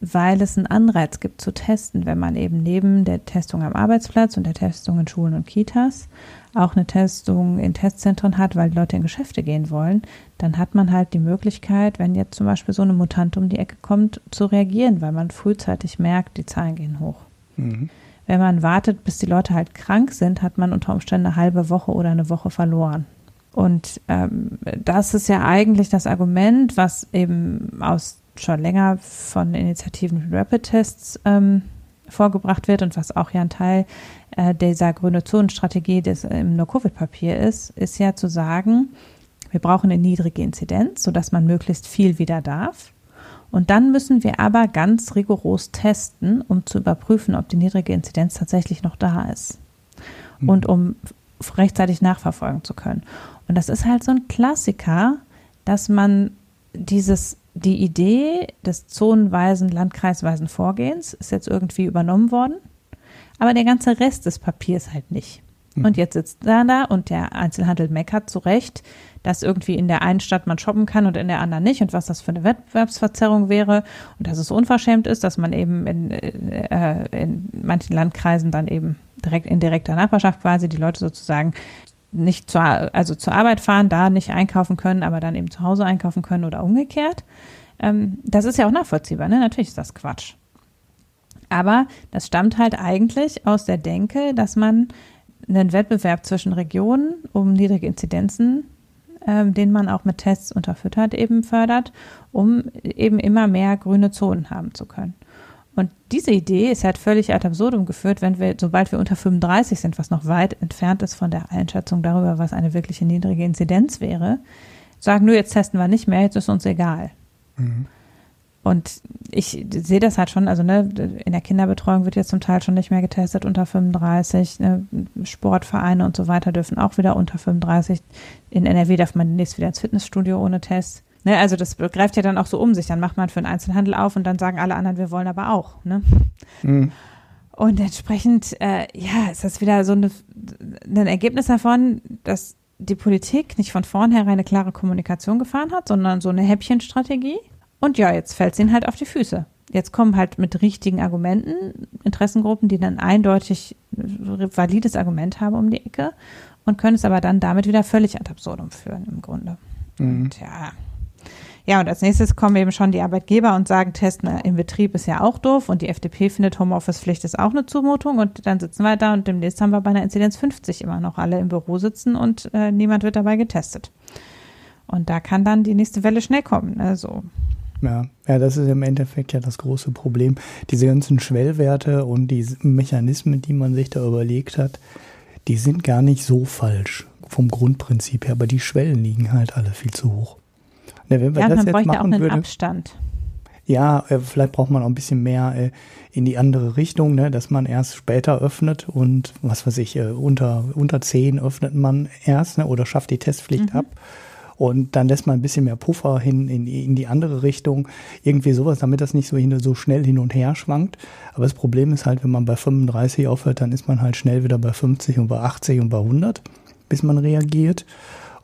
weil es einen Anreiz gibt zu testen, wenn man eben neben der Testung am Arbeitsplatz und der Testung in Schulen und Kitas auch eine Testung in Testzentren hat, weil die Leute in Geschäfte gehen wollen, dann hat man halt die Möglichkeit, wenn jetzt zum Beispiel so eine Mutant um die Ecke kommt, zu reagieren, weil man frühzeitig merkt, die Zahlen gehen hoch. Mhm. Wenn man wartet, bis die Leute halt krank sind, hat man unter Umständen eine halbe Woche oder eine Woche verloren. Und ähm, das ist ja eigentlich das Argument, was eben aus schon länger von Initiativen Rapid-Tests ähm, vorgebracht wird und was auch ja ein Teil äh, dieser grüne Zonenstrategie des im No-Covid-Papier ist, ist ja zu sagen, wir brauchen eine niedrige Inzidenz, sodass man möglichst viel wieder darf. Und dann müssen wir aber ganz rigoros testen, um zu überprüfen, ob die niedrige Inzidenz tatsächlich noch da ist. Mhm. Und um rechtzeitig nachverfolgen zu können. Und das ist halt so ein Klassiker, dass man dieses, die Idee des zonenweisen, landkreisweisen Vorgehens ist jetzt irgendwie übernommen worden, aber der ganze Rest des Papiers halt nicht. Mhm. Und jetzt sitzt er da und der Einzelhandel meckert zu Recht, dass irgendwie in der einen Stadt man shoppen kann und in der anderen nicht und was das für eine Wettbewerbsverzerrung wäre und dass es unverschämt ist, dass man eben in, äh, in manchen Landkreisen dann eben direkt in direkter Nachbarschaft quasi die Leute sozusagen nicht zur, also zur Arbeit fahren, da nicht einkaufen können, aber dann eben zu Hause einkaufen können oder umgekehrt. Ähm, das ist ja auch nachvollziehbar, ne? Natürlich ist das Quatsch. Aber das stammt halt eigentlich aus der Denke, dass man einen Wettbewerb zwischen Regionen um niedrige Inzidenzen, ähm, den man auch mit Tests unterfüttert, eben fördert, um eben immer mehr grüne Zonen haben zu können. Und diese Idee ist halt völlig ad absurdum geführt, wenn wir, sobald wir unter 35 sind, was noch weit entfernt ist von der Einschätzung darüber, was eine wirkliche niedrige Inzidenz wäre, sagen, nur jetzt testen wir nicht mehr, jetzt ist uns egal. Mhm. Und ich sehe das halt schon, also ne, in der Kinderbetreuung wird jetzt zum Teil schon nicht mehr getestet unter 35. Ne, Sportvereine und so weiter dürfen auch wieder unter 35. In NRW darf man demnächst wieder ins Fitnessstudio ohne Test. Ne, also das greift ja dann auch so um sich. Dann macht man für den Einzelhandel auf und dann sagen alle anderen, wir wollen aber auch. Ne? Mhm. Und entsprechend, äh, ja, ist das wieder so eine, ein Ergebnis davon, dass die Politik nicht von vornherein eine klare Kommunikation gefahren hat, sondern so eine Häppchenstrategie und ja, jetzt fällt es ihnen halt auf die Füße. Jetzt kommen halt mit richtigen Argumenten Interessengruppen, die dann eindeutig valides Argument haben um die Ecke und können es aber dann damit wieder völlig ad absurdum führen im Grunde. Mhm. Und ja. Ja, und als nächstes kommen eben schon die Arbeitgeber und sagen, Testen im Betrieb ist ja auch doof und die FDP findet Homeoffice-Pflicht ist auch eine Zumutung und dann sitzen wir da und demnächst haben wir bei einer Inzidenz 50 immer noch alle im Büro sitzen und äh, niemand wird dabei getestet. Und da kann dann die nächste Welle schnell kommen. Also ja, ja, das ist im Endeffekt ja das große Problem. Diese ganzen Schwellwerte und die Mechanismen, die man sich da überlegt hat, die sind gar nicht so falsch vom Grundprinzip her, aber die Schwellen liegen halt alle viel zu hoch. Ne, wenn wir ja, das man jetzt bräuchte machen auch einen würde, Abstand. Ja, äh, vielleicht braucht man auch ein bisschen mehr äh, in die andere Richtung, ne, dass man erst später öffnet und was weiß ich, äh, unter, unter 10 öffnet man erst ne, oder schafft die Testpflicht mhm. ab und dann lässt man ein bisschen mehr Puffer hin in, in die andere Richtung. Irgendwie sowas, damit das nicht so, hin, so schnell hin und her schwankt. Aber das Problem ist halt, wenn man bei 35 aufhört, dann ist man halt schnell wieder bei 50 und bei 80 und bei 100, bis man reagiert.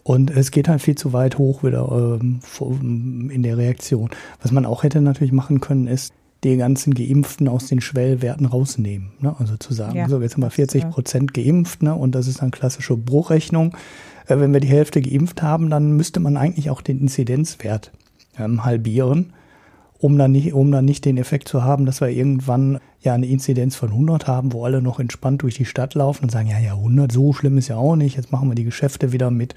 Und es geht halt viel zu weit hoch wieder ähm, in der Reaktion. Was man auch hätte natürlich machen können, ist, die ganzen Geimpften aus den Schwellwerten rausnehmen. Ne? Also zu sagen, ja, so jetzt haben wir 40 Prozent geimpft ne? und das ist dann klassische Bruchrechnung. Äh, wenn wir die Hälfte geimpft haben, dann müsste man eigentlich auch den Inzidenzwert ähm, halbieren, um dann, nicht, um dann nicht den Effekt zu haben, dass wir irgendwann ja eine Inzidenz von 100 haben, wo alle noch entspannt durch die Stadt laufen und sagen, ja, ja, 100, so schlimm ist ja auch nicht, jetzt machen wir die Geschäfte wieder mit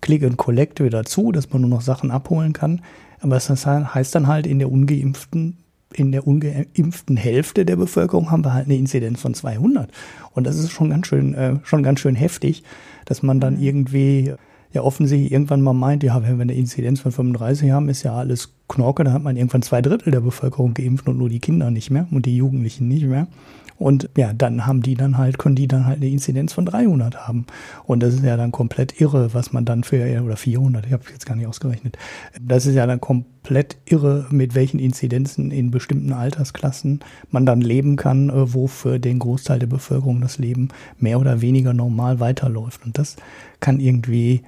Click and Collect wieder zu, dass man nur noch Sachen abholen kann. Aber das heißt dann halt, in der ungeimpften in der ungeimpften Hälfte der Bevölkerung haben wir halt eine Inzidenz von 200. Und das ist schon ganz schön, äh, schon ganz schön heftig, dass man dann mhm. irgendwie ja offensichtlich irgendwann mal meint, ja, wenn wir eine Inzidenz von 35 haben, ist ja alles Knorke, dann hat man irgendwann zwei Drittel der Bevölkerung geimpft und nur die Kinder nicht mehr und die Jugendlichen nicht mehr. Und ja, dann haben die dann halt, können die dann halt eine Inzidenz von 300 haben. Und das ist ja dann komplett irre, was man dann für, oder 400, ich habe jetzt gar nicht ausgerechnet. Das ist ja dann komplett irre, mit welchen Inzidenzen in bestimmten Altersklassen man dann leben kann, äh, wo für den Großteil der Bevölkerung das Leben mehr oder weniger normal weiterläuft. Und das kann irgendwie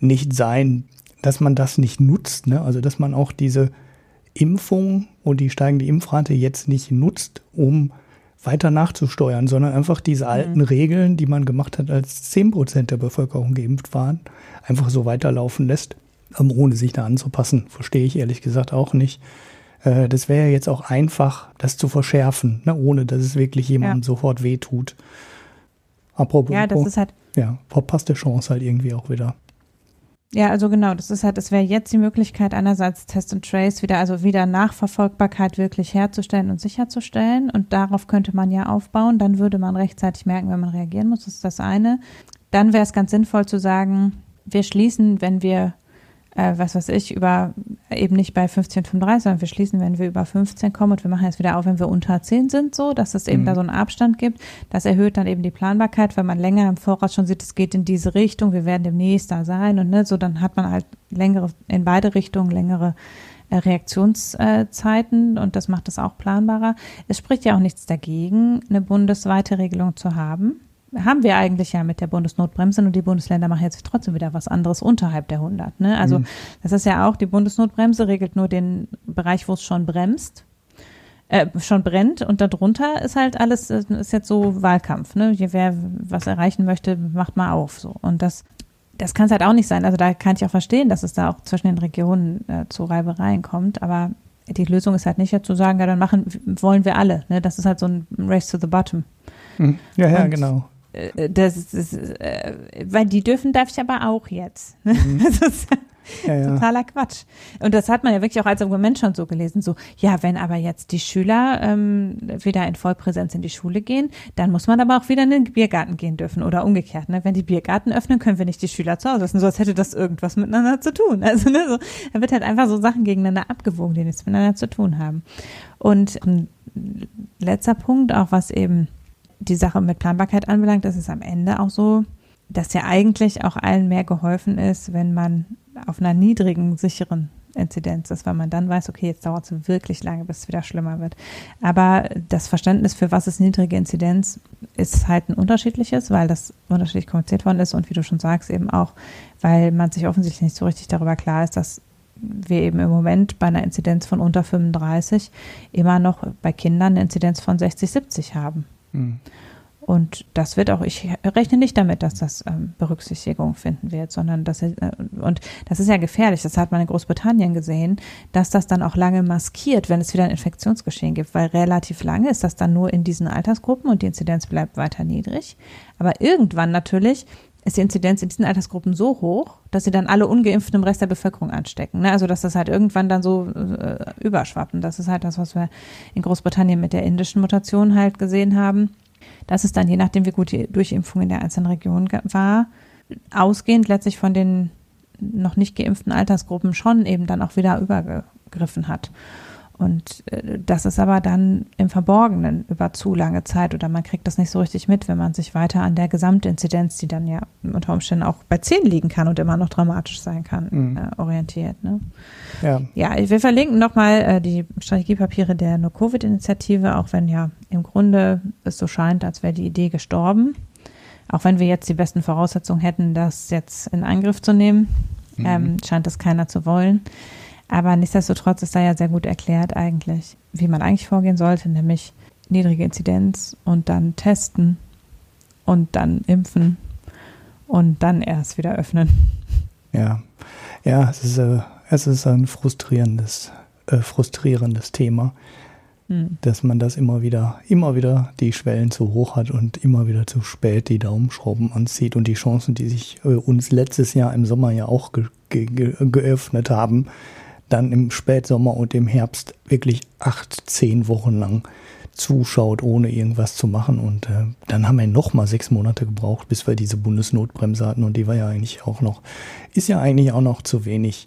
nicht sein, dass man das nicht nutzt, ne? Also dass man auch diese Impfung und die steigende Impfrate jetzt nicht nutzt, um weiter nachzusteuern, sondern einfach diese alten mhm. Regeln, die man gemacht hat, als 10% der Bevölkerung geimpft waren, einfach so weiterlaufen lässt, ähm, ohne sich da anzupassen. Verstehe ich ehrlich gesagt auch nicht. Äh, das wäre ja jetzt auch einfach, das zu verschärfen, ne, ohne dass es wirklich jemandem ja. sofort wehtut. Apropos, ja, das ist halt. Ja, verpasste Chance halt irgendwie auch wieder. Ja, also genau, das ist halt, es wäre jetzt die Möglichkeit, einerseits Test and Trace wieder, also wieder Nachverfolgbarkeit wirklich herzustellen und sicherzustellen. Und darauf könnte man ja aufbauen. Dann würde man rechtzeitig merken, wenn man reagieren muss. Das ist das eine. Dann wäre es ganz sinnvoll zu sagen, wir schließen, wenn wir äh, was weiß ich, über eben nicht bei 15,35, sondern wir schließen, wenn wir über 15 kommen und wir machen jetzt wieder auf, wenn wir unter 10 sind, so, dass es eben mhm. da so einen Abstand gibt. Das erhöht dann eben die Planbarkeit, weil man länger im Voraus schon sieht, es geht in diese Richtung, wir werden demnächst da sein und ne, so, dann hat man halt längere, in beide Richtungen längere äh, Reaktionszeiten und das macht es auch planbarer. Es spricht ja auch nichts dagegen, eine bundesweite Regelung zu haben haben wir eigentlich ja mit der Bundesnotbremse und die Bundesländer machen jetzt trotzdem wieder was anderes unterhalb der 100. Ne? Also mhm. das ist ja auch, die Bundesnotbremse regelt nur den Bereich, wo es schon bremst, äh, schon brennt und darunter ist halt alles, äh, ist jetzt so Wahlkampf. Ne? Wer was erreichen möchte, macht mal auf. So. Und das, das kann es halt auch nicht sein. Also da kann ich auch verstehen, dass es da auch zwischen den Regionen äh, zu Reibereien kommt, aber die Lösung ist halt nicht ja zu sagen, ja, dann machen wollen wir alle. Ne? Das ist halt so ein Race to the bottom. Mhm. Ja, ja, und, genau. Äh, das ist, äh, weil die dürfen, darf ich aber auch jetzt. <laughs> Mhm. Das ist ja, ja. totaler Quatsch. Und das hat man ja wirklich auch als Argument schon so gelesen, so, ja, wenn aber jetzt die Schüler ähm, wieder in Vollpräsenz in die Schule gehen, dann muss man aber auch wieder in den Biergarten gehen dürfen oder umgekehrt. Ne? Wenn die Biergarten öffnen, können wir nicht die Schüler zu Hause lassen, so als hätte das irgendwas miteinander zu tun. <laughs> Also ne, so, da wird halt einfach so Sachen gegeneinander abgewogen, die nichts miteinander zu tun haben. Und ähm, letzter Punkt, auch was eben die Sache mit Planbarkeit anbelangt, ist es am Ende auch so, dass ja eigentlich auch allen mehr geholfen ist, wenn man auf einer niedrigen, sicheren Inzidenz ist, weil man dann weiß, okay, jetzt dauert es wirklich lange, bis es wieder schlimmer wird. Aber das Verständnis für was ist niedrige Inzidenz ist halt ein unterschiedliches, weil das unterschiedlich kommuniziert worden ist und wie du schon sagst, eben auch, weil man sich offensichtlich nicht so richtig darüber klar ist, dass wir eben im Moment bei einer Inzidenz von unter 35 immer noch bei Kindern eine Inzidenz von 60, 70 haben. Mhm. Und das wird auch, ich rechne nicht damit, dass das ähm, Berücksichtigung finden wird, sondern dass, äh, und das ist ja gefährlich, das hat man in Großbritannien gesehen, dass das dann auch lange maskiert, wenn es wieder ein Infektionsgeschehen gibt, weil relativ lange ist das dann nur in diesen Altersgruppen und die Inzidenz bleibt weiter niedrig. Aber irgendwann natürlich ist die Inzidenz in diesen Altersgruppen so hoch, dass sie dann alle Ungeimpften im Rest der Bevölkerung anstecken. Ne? Also dass das halt irgendwann dann so äh, überschwappt. Und das ist halt das, was wir in Großbritannien mit der indischen Mutation halt gesehen haben. Dass es dann, je nachdem, wie gut die Durchimpfung in der einzelnen Region war, ausgehend letztlich von den noch nicht geimpften Altersgruppen schon eben dann auch wieder übergegriffen hat. Und äh, das ist aber dann im Verborgenen über zu lange Zeit oder man kriegt das nicht so richtig mit, wenn man sich weiter an der Gesamtinzidenz, die dann ja unter Umständen auch bei 10 liegen kann und immer noch dramatisch sein kann, mhm. äh, orientiert. Ne? Ja. ja, wir verlinken nochmal äh, die Strategiepapiere der No-Covid-Initiative, auch wenn ja im Grunde es so scheint, als wäre die Idee gestorben. Auch wenn wir jetzt die besten Voraussetzungen hätten, das jetzt in Angriff zu nehmen, mhm. ähm, scheint das keiner zu wollen. Aber nichtsdestotrotz ist da ja sehr gut erklärt eigentlich, wie man eigentlich vorgehen sollte, nämlich niedrige Inzidenz und dann testen und dann impfen und dann erst wieder öffnen. Ja, ja, es ist, äh, es ist ein frustrierendes, äh, frustrierendes Thema, hm. dass man das immer wieder, immer wieder die Schwellen zu hoch hat und immer wieder zu spät die Daumenschrauben anzieht und die Chancen, die sich äh, uns letztes Jahr im Sommer ja auch ge ge geöffnet haben, dann im Spätsommer und im Herbst wirklich acht, zehn Wochen lang zuschaut, ohne irgendwas zu machen. Und äh, dann haben wir noch mal sechs Monate gebraucht, bis wir diese Bundesnotbremse hatten. Und die war ja eigentlich auch noch, ist ja eigentlich auch noch zu wenig.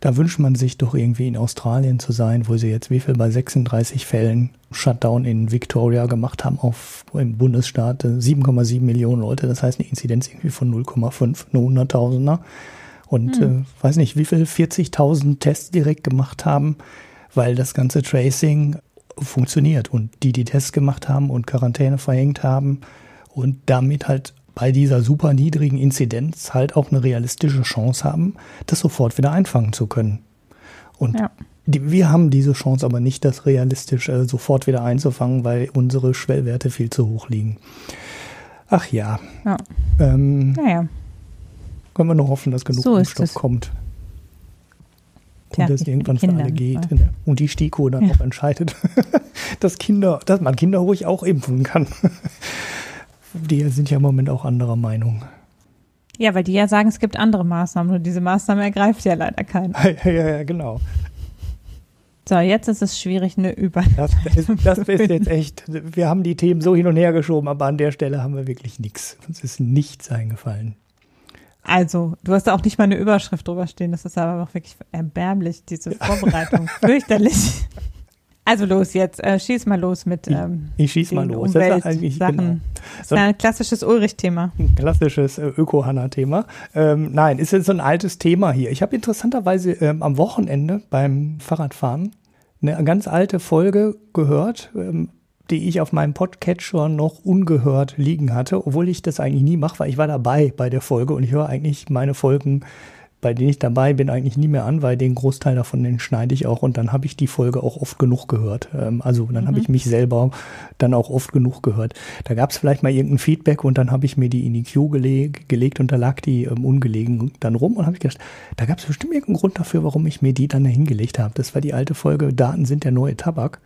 Da wünscht man sich doch irgendwie in Australien zu sein, wo sie jetzt wie viel bei 36 Fällen Shutdown in Victoria gemacht haben auf im Bundesstaat 7,7 äh, Millionen Leute. Das heißt eine Inzidenz irgendwie von 0,5, nur Hunderttausender und hm. äh, weiß nicht, wie viel 40.000 Tests direkt gemacht haben, weil das ganze Tracing funktioniert und die, die Tests gemacht haben und Quarantäne verhängt haben und damit halt bei dieser super niedrigen Inzidenz halt auch eine realistische Chance haben, das sofort wieder einfangen zu können. Und ja. die, wir haben diese Chance aber nicht, das realistisch äh, sofort wieder einzufangen, weil unsere Schwellwerte viel zu hoch liegen. Ach ja. Ja. Ähm, Naja. Können wir nur hoffen, dass genug So Impfstoff kommt. Und Tja, das mit den irgendwann für alle geht. ja. Ne? Und die STIKO dann Ja. auch entscheidet, <laughs> dass Kinder, dass man Kinder ruhig auch impfen kann. <laughs> Die sind ja im Moment auch anderer Meinung. Ja, weil die ja sagen, es gibt andere Maßnahmen und diese Maßnahme ergreift ja leider keiner. <laughs> ja, ja, ja, genau. So, jetzt ist es schwierig, eine Über. Das, ist, das ist jetzt echt, wir haben die Themen so hin und her geschoben, aber an der Stelle haben wir wirklich nichts. Uns ist nichts eingefallen. Also, du hast da auch nicht mal eine Überschrift drüber stehen. Das ist aber auch wirklich erbärmlich, diese Vorbereitung. <laughs> Fürchterlich. Also los jetzt, äh, schieß mal los mit Ich- ähm, Ich schieß mal los. Das ist eigentlich genau, Das ist ein klassisches Ulrich-Thema. ein klassisches äh, Öko-Hanna-Thema. Ähm, nein, ist jetzt so ein altes Thema hier. Ich habe interessanterweise ähm, am Wochenende beim Fahrradfahren eine ganz alte Folge gehört, ähm, die ich auf meinem Podcatcher noch ungehört liegen hatte, obwohl ich das eigentlich nie mache, weil ich war dabei bei der Folge und ich höre eigentlich meine Folgen, bei denen ich dabei bin, eigentlich nie mehr an, weil den Großteil davon, den schneide ich auch und dann habe ich die Folge auch oft genug gehört. Ähm, also dann habe ich mich selber dann auch oft genug gehört. Da gab es vielleicht mal irgendein Feedback und dann habe ich mir die in die Queue geleg, gelegt und da lag die ähm, ungelegen dann rum und habe ich gedacht, da gab es bestimmt irgendeinen Grund dafür, warum ich mir die dann da hingelegt habe. Das war die alte Folge Daten sind der neue Tabak.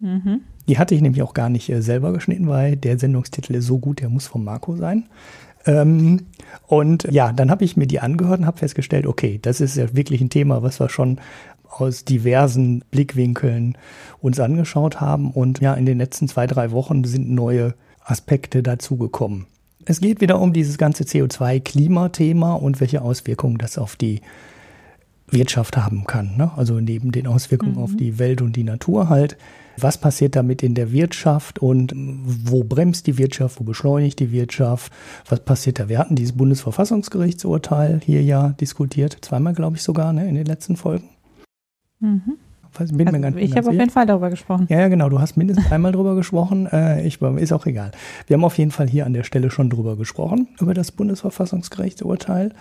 Mhm. Die hatte ich nämlich auch gar nicht äh, selber geschnitten, weil der Sendungstitel ist so gut, der muss von Marco sein. Ähm, und ja, dann habe ich mir die angehört und habe festgestellt, okay, das ist ja wirklich ein Thema, was wir schon aus diversen Blickwinkeln uns angeschaut haben. Und ja, in den letzten zwei, drei Wochen sind neue Aspekte dazugekommen. Es geht wieder um dieses ganze CO2-Klimathema und welche Auswirkungen das auf die Wirtschaft haben kann. Ne? Also neben den Auswirkungen auf die Welt und die Natur halt. Was passiert damit in der Wirtschaft und wo bremst die Wirtschaft, wo beschleunigt die Wirtschaft? Was passiert da? Wir hatten dieses Bundesverfassungsgerichtsurteil hier ja diskutiert, zweimal glaube ich sogar ne, in den letzten Folgen. Mhm. Also, ich habe auf jeden Fall darüber gesprochen. Ja, ja, genau. Du hast mindestens einmal drüber gesprochen. <laughs> Äh, ich, ist auch egal. Wir haben auf jeden Fall hier an der Stelle schon drüber gesprochen, über das Bundesverfassungsgerichtsurteil.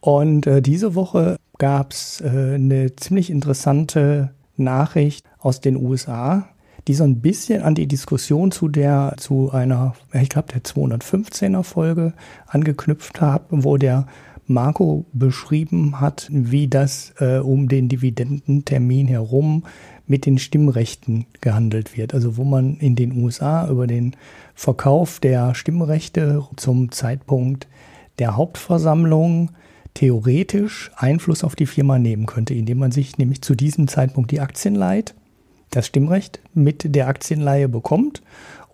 Und äh, diese Woche gab es äh, eine ziemlich interessante Nachricht aus den USA, die so ein bisschen an die Diskussion zu der, zu einer, ich glaube, der 215er Folge angeknüpft hat, wo der Marco beschrieben hat, wie das äh, um den Dividendentermin herum mit den Stimmrechten gehandelt wird. Also wo man in den USA über den Verkauf der Stimmrechte zum Zeitpunkt der Hauptversammlung theoretisch Einfluss auf die Firma nehmen könnte, indem man sich nämlich zu diesem Zeitpunkt die Aktien leiht, das Stimmrecht mit der Aktienleihe bekommt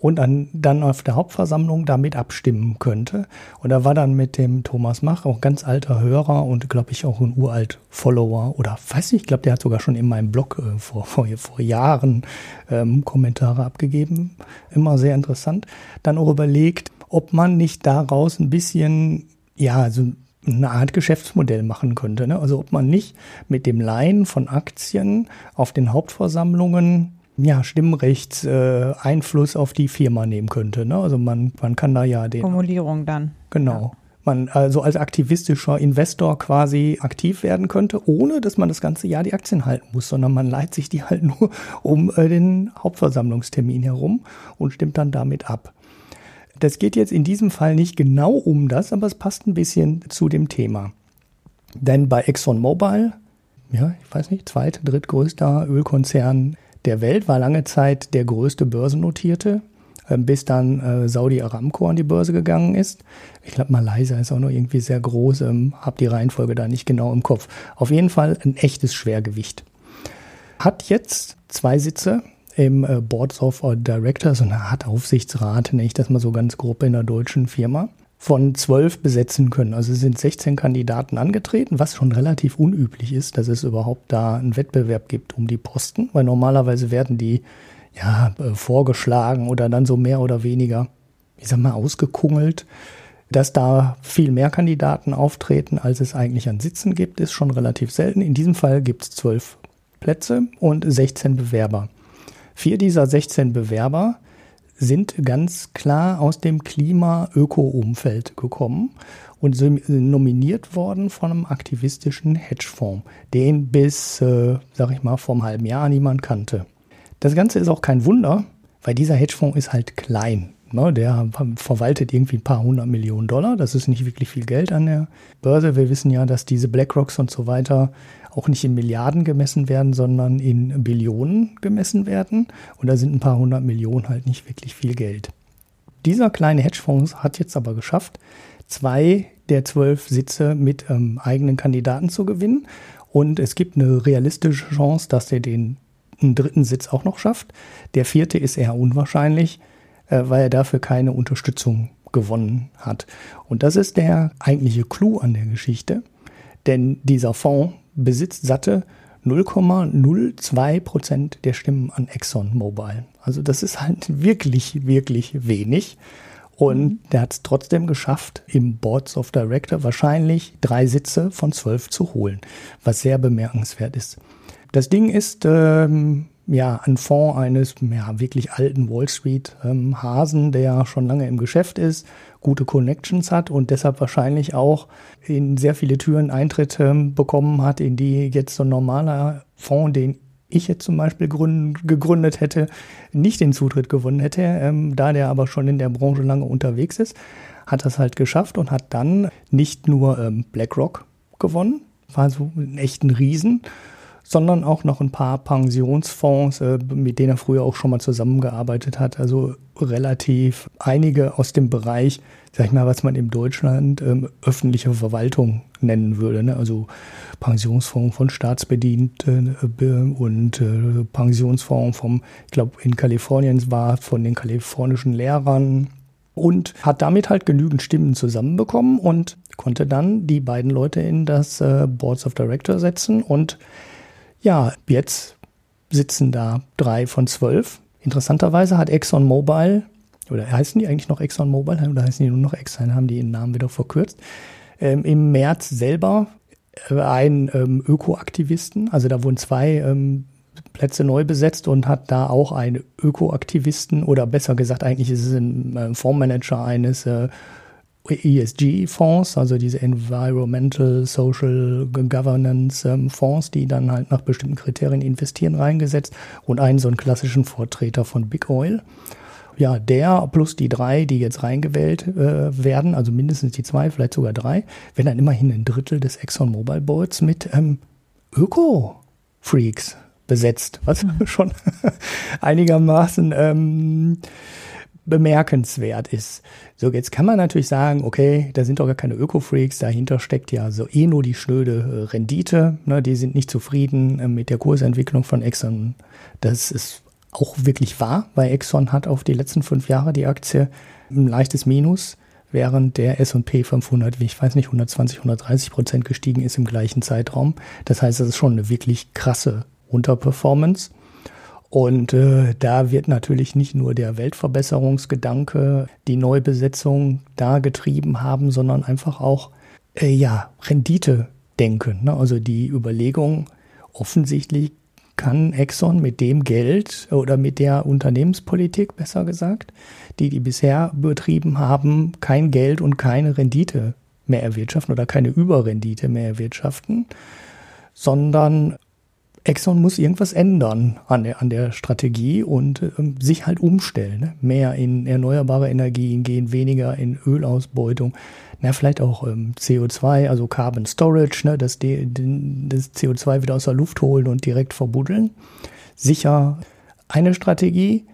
und dann, dann auf der Hauptversammlung damit abstimmen könnte. Und da war dann mit dem Thomas Mach, auch ganz alter Hörer und glaube ich auch ein uralt Follower oder weiß nicht, ich glaube, der hat sogar schon in meinem Blog äh, vor, vor, vor Jahren ähm, Kommentare abgegeben. Immer sehr interessant. Dann auch überlegt, ob man nicht daraus ein bisschen, ja, so eine Art Geschäftsmodell machen könnte. Ne? Also ob man nicht mit dem Leihen von Aktien auf den Hauptversammlungen ja, Stimmrechts äh, Einfluss auf die Firma nehmen könnte. Ne? Also man, man kann da ja den Formulierung dann. Genau. Man also als aktivistischer Investor quasi aktiv werden könnte, ohne dass man das ganze Jahr die Aktien halten muss, sondern man leiht sich die halt nur um äh, den Hauptversammlungstermin herum und stimmt dann damit ab. Das geht jetzt in diesem Fall nicht genau um das, aber es passt ein bisschen zu dem Thema. Denn bei ExxonMobil, ja, ich weiß nicht, zweit, drittgrößter Ölkonzern der Welt, war lange Zeit der größte börsennotierte, äh, bis dann äh, Saudi Aramco an die Börse gegangen ist. Ich glaube, Malaysia ist auch noch irgendwie sehr groß, ähm, habe die Reihenfolge da nicht genau im Kopf. Auf jeden Fall ein echtes Schwergewicht. Hat jetzt zwei Sitze im äh, Boards of Directors, eine Art Aufsichtsrat, nenne ich das mal so ganz grob in der deutschen Firma, von zwölf besetzen können. Also sind 16 Kandidaten angetreten, was schon relativ unüblich ist, dass es überhaupt da einen Wettbewerb gibt um die Posten, weil normalerweise werden die ja äh, vorgeschlagen oder dann so mehr oder weniger, ich sag mal, ausgekungelt. Dass da viel mehr Kandidaten auftreten, als es eigentlich an Sitzen gibt, ist schon relativ selten. In diesem Fall gibt es zwölf Plätze und 16 Bewerber. Vier dieser 16 Bewerber sind ganz klar aus dem Klima-Öko-Umfeld gekommen und sind nominiert worden von einem aktivistischen Hedgefonds, den bis, äh, sag ich mal, vor einem halben Jahr niemand kannte. Das Ganze ist auch kein Wunder, weil dieser Hedgefonds ist halt klein. Ne? Der verwaltet irgendwie ein paar hundert Millionen Dollar. Das ist nicht wirklich viel Geld an der Börse. Wir wissen ja, dass diese BlackRocks und so weiter auch nicht in Milliarden gemessen werden, sondern in Billionen gemessen werden. Und da sind ein paar hundert Millionen halt nicht wirklich viel Geld. Dieser kleine Hedgefonds hat jetzt aber geschafft, zwei der zwölf Sitze mit ähm, eigenen Kandidaten zu gewinnen. Und es gibt eine realistische Chance, dass er den dritten Sitz auch noch schafft. Der vierte ist eher unwahrscheinlich, äh, weil er dafür keine Unterstützung gewonnen hat. Und das ist der eigentliche Clou an der Geschichte. Denn dieser Fonds besitzt satte 0,02 Prozent der Stimmen an ExxonMobil. Also das ist halt <laughs> wirklich, wirklich wenig. Und mhm. der hat es trotzdem geschafft, im Boards of Director wahrscheinlich drei Sitze von zwölf zu holen, was sehr bemerkenswert ist. Das Ding ist ähm, ja ein Fonds eines ja, wirklich alten Wall Street ähm, der schon lange im Geschäft ist, gute Connections hat und deshalb wahrscheinlich auch in sehr viele Türen Eintritt ähm, bekommen hat, in die jetzt so ein normaler Fonds, den ich jetzt zum Beispiel gründ, gegründet hätte, nicht den Zutritt gewonnen hätte, ähm, da der aber schon in der Branche lange unterwegs ist, hat das halt geschafft und hat dann nicht nur ähm, BlackRock gewonnen, war so ein echten Riesen, sondern auch noch ein paar Pensionsfonds, äh, mit denen er früher auch schon mal zusammengearbeitet hat. Also relativ einige aus dem Bereich, sag ich mal, was man in Deutschland ähm, öffentliche Verwaltung nennen würde. Ne? Also Pensionsfonds von Staatsbedienten äh, und äh, Pensionsfonds vom, ich glaube, in Kalifornien war von den kalifornischen Lehrern und hat damit halt genügend Stimmen zusammenbekommen und konnte dann die beiden Leute in das äh, Boards of Director setzen und ja, jetzt sitzen da drei von zwölf. Interessanterweise hat ExxonMobil, oder heißen die eigentlich noch ExxonMobil oder heißen die nur noch Exxon, haben die ihren Namen wieder verkürzt, ähm, im März selber äh, einen ähm, Ökoaktivisten, also da wurden zwei ähm, Plätze neu besetzt und hat da auch einen Ökoaktivisten oder besser gesagt, eigentlich ist es ein äh, Fondsmanager eines äh, ESG-Fonds, also diese Environmental Social Governance ähm, Fonds, die dann halt nach bestimmten Kriterien investieren, reingesetzt und einen so einen klassischen Vertreter von Big Oil. Ja, der plus die drei, die jetzt reingewählt äh, werden, also mindestens die zwei, vielleicht sogar drei, werden dann immerhin ein Drittel des ExxonMobil Boards mit ähm, Öko-Freaks besetzt, was mhm. <laughs> schon einigermaßen ähm, bemerkenswert ist. So, jetzt kann man natürlich sagen, okay, da sind doch gar keine Öko-Freaks, dahinter steckt ja so eh nur die schnöde äh, Rendite, ne, die sind nicht zufrieden äh, mit der Kursentwicklung von Exxon. Das ist auch wirklich wahr, weil Exxon hat auf die letzten fünf Jahre die Aktie ein leichtes Minus, während der S&P 500, wie ich weiß nicht, 120, 130 Prozent gestiegen ist im gleichen Zeitraum. Das heißt, das ist schon eine wirklich krasse Unterperformance. Und äh, da wird natürlich nicht nur der Weltverbesserungsgedanke die Neubesetzung da getrieben haben, sondern einfach auch äh, ja Rendite denken. Ne? Also die Überlegung, offensichtlich kann Exxon mit dem Geld oder mit der Unternehmenspolitik, besser gesagt, die die bisher betrieben haben, kein Geld und keine Rendite mehr erwirtschaften oder keine Überrendite mehr erwirtschaften, sondern Exxon muss irgendwas ändern an der, an der Strategie und ähm, sich halt umstellen. Ne? Mehr in erneuerbare Energien gehen, weniger in Ölausbeutung. Na, vielleicht auch ähm, CO2, also Carbon Storage, ne? das, das CO2 wieder aus der Luft holen und direkt verbuddeln. Sicher eine Strategie.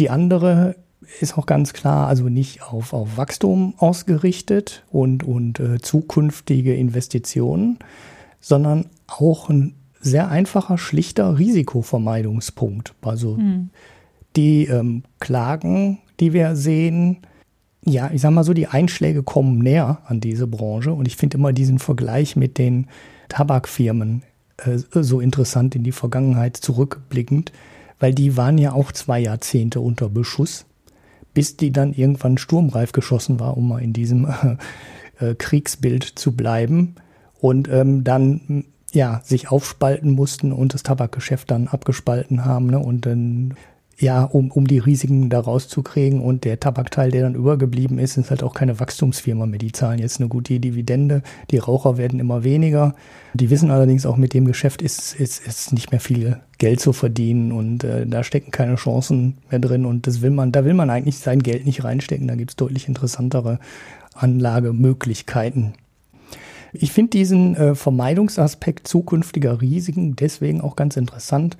Die andere ist auch ganz klar, also nicht auf, auf Wachstum ausgerichtet und, und äh, zukünftige Investitionen, sondern auch ein sehr einfacher, schlichter Risikovermeidungspunkt. Also mhm. die ähm, Klagen, die wir sehen, ja, ich sag mal so, die Einschläge kommen näher an diese Branche. Und ich finde immer diesen Vergleich mit den Tabakfirmen äh, so interessant in die Vergangenheit zurückblickend, weil die waren ja auch zwei Jahrzehnte unter Beschuss, bis die dann irgendwann sturmreif geschossen war, um mal in diesem <laughs> äh, Kriegsbild zu bleiben. Und ähm, dann ja, sich aufspalten mussten und das Tabakgeschäft dann abgespalten haben ne, und dann ja, um, um die Risiken da rauszukriegen. Und der Tabakteil, der dann übergeblieben ist, ist halt auch keine Wachstumsfirma mehr. Die zahlen jetzt eine gute Dividende. Die Raucher werden immer weniger. Die wissen allerdings auch, mit dem Geschäft ist, ist, ist nicht mehr viel Geld zu verdienen und äh, da stecken keine Chancen mehr drin. Und das will man, da will man eigentlich sein Geld nicht reinstecken. Da gibt's deutlich interessantere Anlagemöglichkeiten. Ich finde diesen äh, Vermeidungsaspekt zukünftiger Risiken deswegen auch ganz interessant,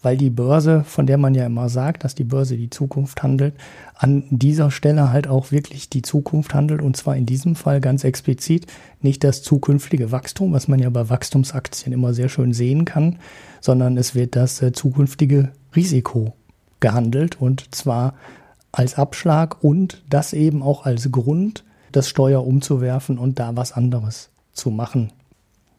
weil die Börse, von der man ja immer sagt, dass die Börse die Zukunft handelt, an dieser Stelle halt auch wirklich die Zukunft handelt. Und zwar in diesem Fall ganz explizit nicht das zukünftige Wachstum, was man ja bei Wachstumsaktien immer sehr schön sehen kann, sondern es wird das äh, zukünftige Risiko gehandelt. Und zwar als Abschlag und das eben auch als Grund, das Steuer umzuwerfen und da was anderes zu machen.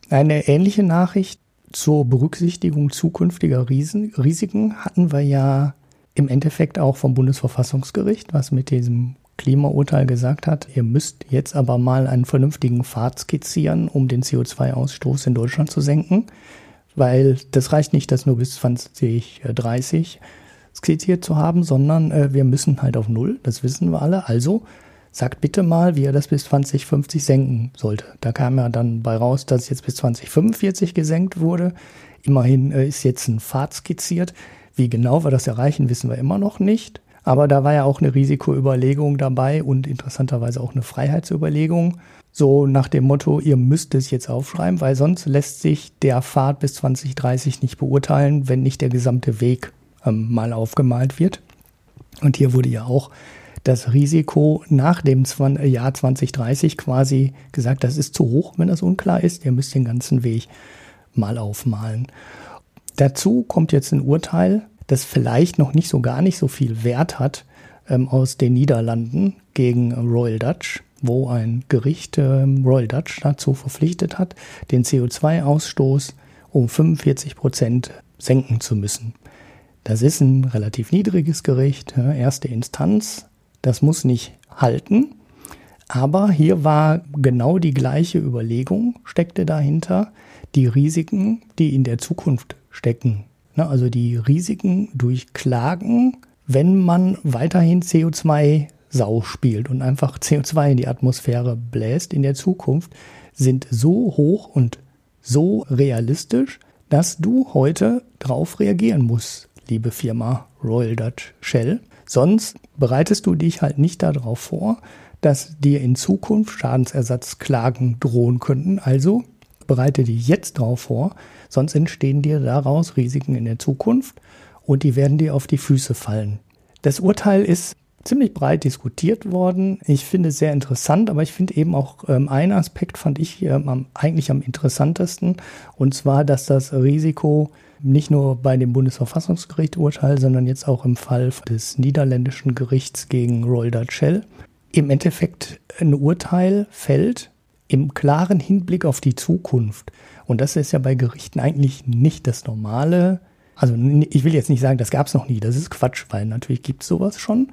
Eine ähnliche Nachricht zur Berücksichtigung zukünftiger Risiken hatten wir ja im Endeffekt auch vom Bundesverfassungsgericht, was mit diesem Klimaurteil gesagt hat, ihr müsst jetzt aber mal einen vernünftigen Pfad skizzieren, um den CO2-Ausstoß in Deutschland zu senken, weil das reicht nicht, das nur bis 2030 skizziert zu haben, sondern äh, wir müssen halt auf Null, das wissen wir alle. Also sagt bitte mal, wie er das bis 2050 senken sollte. Da kam ja dann bei raus, dass jetzt bis 2045 gesenkt wurde. Immerhin äh, ist jetzt ein Pfad skizziert. Wie genau wir das erreichen, wissen wir immer noch nicht. Aber da war ja auch eine Risikoüberlegung dabei und interessanterweise auch eine Freiheitsüberlegung. So nach dem Motto, ihr müsst es jetzt aufschreiben, weil sonst lässt sich der Pfad bis 2030 nicht beurteilen, wenn nicht der gesamte Weg ähm, mal aufgemalt wird. Und hier wurde ja auch das Risiko nach dem Jahr 2030 quasi gesagt, das ist zu hoch, wenn das unklar ist. Ihr müsst den ganzen Weg mal aufmalen. Dazu kommt jetzt ein Urteil, das vielleicht noch nicht so gar nicht so viel Wert hat ähm, aus den Niederlanden gegen Royal Dutch, wo ein Gericht ähm, Royal Dutch dazu verpflichtet hat, den CO2-Ausstoß um 45 Prozent senken zu müssen. Das ist ein relativ niedriges Gericht, erste Instanz, das muss nicht halten. Aber hier war genau die gleiche Überlegung, steckte dahinter, die Risiken, die in der Zukunft stecken. Ne, also die Risiken durch Klagen, wenn man weiterhin CO2-Sau spielt und einfach CO2 in die Atmosphäre bläst in der Zukunft, sind so hoch und so realistisch, dass du heute darauf reagieren musst, liebe Firma Royal Dutch Shell. Sonst bereitest du dich halt nicht darauf vor, dass dir in Zukunft Schadensersatzklagen drohen könnten. Also bereite dich jetzt darauf vor, sonst entstehen dir daraus Risiken in der Zukunft und die werden dir auf die Füße fallen. Das Urteil ist ziemlich breit diskutiert worden. Ich finde es sehr interessant, aber ich finde eben auch ähm, einen Aspekt fand ich ähm, eigentlich am interessantesten und zwar, dass das Risiko nicht nur bei dem Bundesverfassungsgericht Urteil, sondern jetzt auch im Fall des niederländischen Gerichts gegen Dutch Shell im Endeffekt ein Urteil fällt im klaren Hinblick auf die Zukunft. Und das ist ja bei Gerichten eigentlich nicht das Normale. Also ich will jetzt nicht sagen, das gab es noch nie, das ist Quatsch, weil natürlich gibt es sowas schon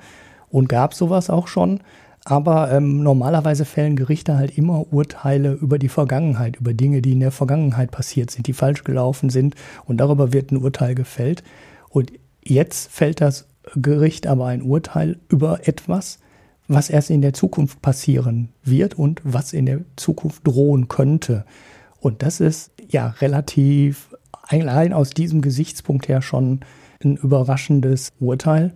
und gab sowas auch schon. Aber ähm, normalerweise fällen Gerichte halt immer Urteile über die Vergangenheit, über Dinge, die in der Vergangenheit passiert sind, die falsch gelaufen sind. Und darüber wird ein Urteil gefällt. Und jetzt fällt das Gericht aber ein Urteil über etwas, was erst in der Zukunft passieren wird und was in der Zukunft drohen könnte. Und das ist ja relativ allein aus diesem Gesichtspunkt her schon ein überraschendes Urteil.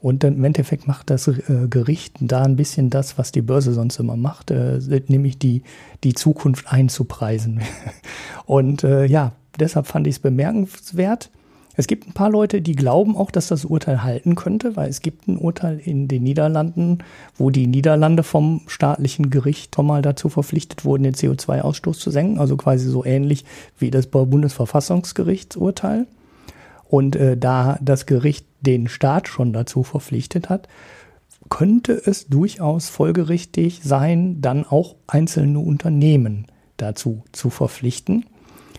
Und im Endeffekt macht das äh, Gericht da ein bisschen das, was die Börse sonst immer macht, äh, nämlich die, die Zukunft einzupreisen. <laughs> Und äh, ja, deshalb fand ich es bemerkenswert. Es gibt ein paar Leute, die glauben auch, dass das Urteil halten könnte, weil es gibt ein Urteil in den Niederlanden, wo die Niederlande vom staatlichen Gericht schon mal dazu verpflichtet wurden, den CO2-Ausstoß zu senken, also quasi so ähnlich wie das Bundesverfassungsgerichtsurteil. Und äh, da das Gericht den Staat schon dazu verpflichtet hat, könnte es durchaus folgerichtig sein, dann auch einzelne Unternehmen dazu zu verpflichten.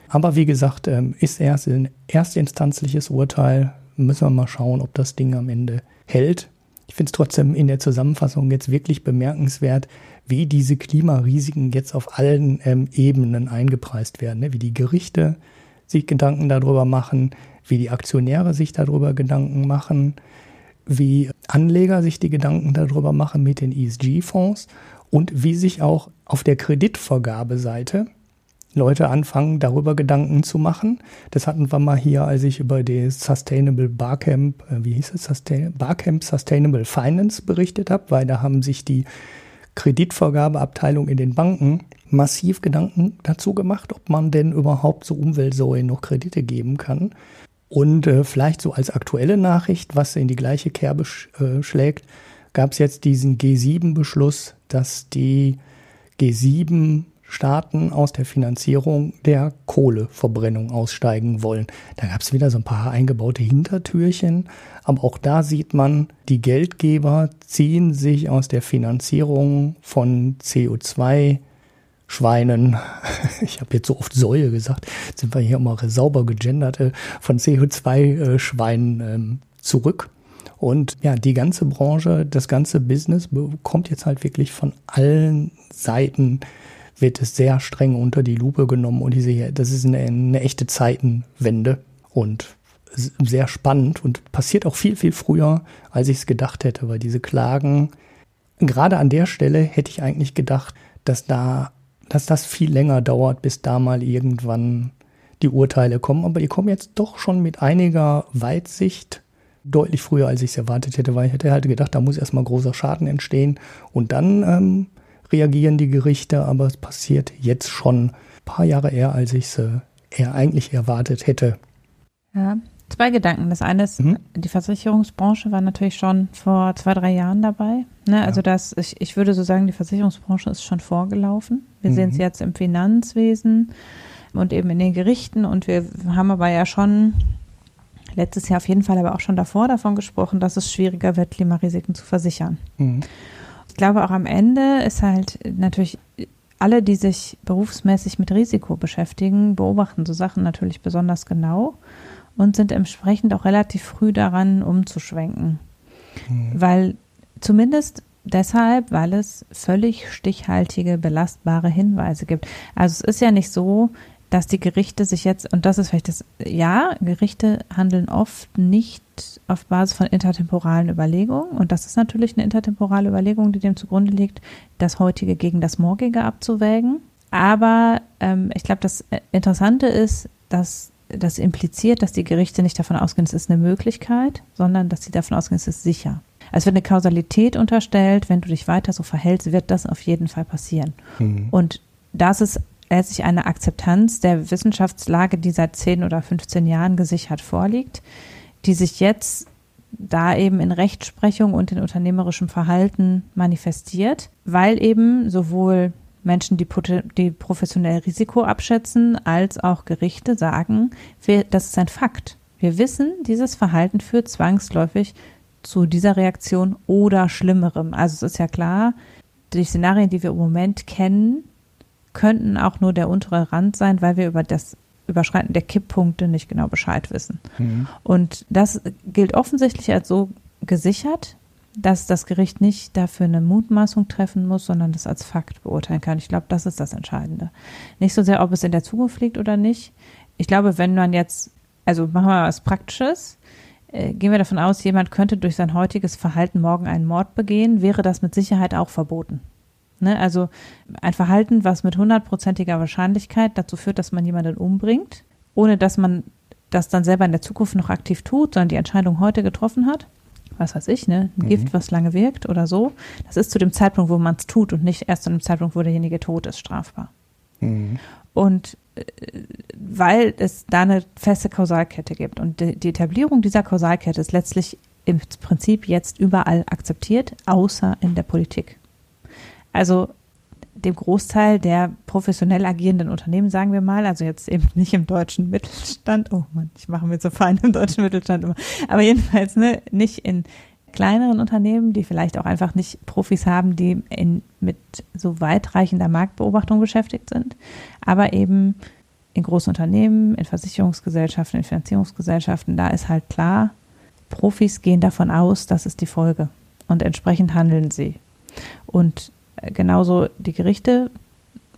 Aber wie gesagt, ähm, ist erst ein erstinstanzliches Urteil. Müssen wir mal schauen, ob das Ding am Ende hält. Ich finde es trotzdem in der Zusammenfassung jetzt wirklich bemerkenswert, wie diese Klimarisiken jetzt auf allen ähm, Ebenen eingepreist werden. Ne? Wie die Gerichte sich Gedanken darüber machen, wie die Aktionäre sich darüber Gedanken machen, wie Anleger sich die Gedanken darüber machen mit den ESG-Fonds und wie sich auch auf der Kreditvergabeseite Leute anfangen, darüber Gedanken zu machen. Das hatten wir mal hier, als ich über das Sustainable Barcamp, äh, wie hieß es, Sustain Barcamp Sustainable Finance berichtet habe, weil da haben sich die Kreditvergabeabteilung in den Banken massiv Gedanken dazu gemacht, ob man denn überhaupt so Umweltsäulen noch Kredite geben kann. Und äh, vielleicht so als aktuelle Nachricht, was in die gleiche Kerbe sch äh, schlägt, gab es jetzt diesen G7-Beschluss, dass die G7 Staaten aus der Finanzierung der Kohleverbrennung aussteigen wollen. Da gab es wieder so ein paar eingebaute Hintertürchen, aber auch da sieht man, die Geldgeber ziehen sich aus der Finanzierung von CO2 Schweinen, <laughs> ich habe jetzt so oft Säue gesagt, sind wir hier immer sauber gegenderte, von CO2-Schweinen äh, ähm, zurück. Und ja, die ganze Branche, das ganze Business bekommt jetzt halt wirklich von allen Seiten wird es sehr streng unter die Lupe genommen. Und diese, das ist eine, eine echte Zeitenwende und sehr spannend und passiert auch viel, viel früher, als ich es gedacht hätte, weil diese Klagen, gerade an der Stelle hätte ich eigentlich gedacht, dass da, dass das viel länger dauert, bis da mal irgendwann die Urteile kommen. Aber die kommen jetzt doch schon mit einiger Weitsicht deutlich früher, als ich es erwartet hätte, weil ich hätte halt gedacht, da muss erstmal großer Schaden entstehen und dann ähm, reagieren die Gerichte, aber es passiert jetzt schon ein paar Jahre eher, als ich es äh, eher eigentlich erwartet hätte. Ja, zwei Gedanken. Das eine ist, mhm. die Versicherungsbranche war natürlich schon vor zwei, drei Jahren dabei. Ne? Also ja. das, ich, ich würde so sagen, die Versicherungsbranche ist schon vorgelaufen. Wir mhm. sehen es jetzt im Finanzwesen und eben in den Gerichten und wir haben aber ja schon letztes Jahr auf jeden Fall aber auch schon davor davon gesprochen, dass es schwieriger wird, Klimarisiken zu versichern. Mhm. Ich glaube, auch am Ende ist halt natürlich alle, die sich berufsmäßig mit Risiko beschäftigen, beobachten so Sachen natürlich besonders genau und sind entsprechend auch relativ früh daran, umzuschwenken. Mhm. Weil zumindest deshalb, weil es völlig stichhaltige, belastbare Hinweise gibt. Also es ist ja nicht so, dass die Gerichte sich jetzt, und das ist vielleicht das, ja, Gerichte handeln oft nicht auf Basis von intertemporalen Überlegungen. Und das ist natürlich eine intertemporale Überlegung, die dem zugrunde liegt, das heutige gegen das morgige abzuwägen. Aber ähm, ich glaube, das Interessante ist, dass das impliziert, dass die Gerichte nicht davon ausgehen, es ist eine Möglichkeit, sondern dass sie davon ausgehen, es ist sicher. Es wird eine Kausalität unterstellt, wenn du dich weiter so verhältst, wird das auf jeden Fall passieren. Mhm. Und das ist letztlich eine Akzeptanz der Wissenschaftslage, die seit 10 oder 15 Jahren gesichert vorliegt, die sich jetzt da eben in Rechtsprechung und in unternehmerischem Verhalten manifestiert, weil eben sowohl Menschen, die, die professionell Risiko abschätzen, als auch Gerichte sagen, wir, das ist ein Fakt. Wir wissen, dieses Verhalten führt zwangsläufig zu dieser Reaktion oder Schlimmerem. Also es ist ja klar, die Szenarien, die wir im Moment kennen, könnten auch nur der untere Rand sein, weil wir über das Überschreiten der Kipppunkte nicht genau Bescheid wissen. Mhm. Und das gilt offensichtlich als so gesichert, dass das Gericht nicht dafür eine Mutmaßung treffen muss, sondern das als Fakt beurteilen kann. Ich glaube, das ist das Entscheidende. Nicht so sehr, ob es in der Zukunft liegt oder nicht. Ich glaube, wenn man jetzt, also machen wir mal was Praktisches, äh, gehen wir davon aus, jemand könnte durch sein heutiges Verhalten morgen einen Mord begehen, wäre das mit Sicherheit auch verboten. Ne? Also ein Verhalten, was mit hundertprozentiger Wahrscheinlichkeit dazu führt, dass man jemanden umbringt, ohne dass man das dann selber in der Zukunft noch aktiv tut, sondern die Entscheidung heute getroffen hat. Was weiß ich, ne? Ein mhm. Gift, was lange wirkt oder so. Das ist zu dem Zeitpunkt, wo man es tut und nicht erst zu dem Zeitpunkt, wo derjenige tot ist, strafbar. Mhm. Und äh, weil es da eine feste Kausalkette gibt. Und die, die Etablierung dieser Kausalkette ist letztlich im Prinzip jetzt überall akzeptiert, außer in der Politik. Also dem Großteil der professionell agierenden Unternehmen, sagen wir mal, also jetzt eben nicht im deutschen Mittelstand, oh Mann, ich mache mir so fein im deutschen Mittelstand immer, aber jedenfalls ne, nicht in kleineren Unternehmen, die vielleicht auch einfach nicht Profis haben, die in, mit so weitreichender Marktbeobachtung beschäftigt sind, aber eben in großen Unternehmen, in Versicherungsgesellschaften, in Finanzierungsgesellschaften, da ist halt klar, Profis gehen davon aus, das ist die Folge und entsprechend handeln sie. Und genauso die Gerichte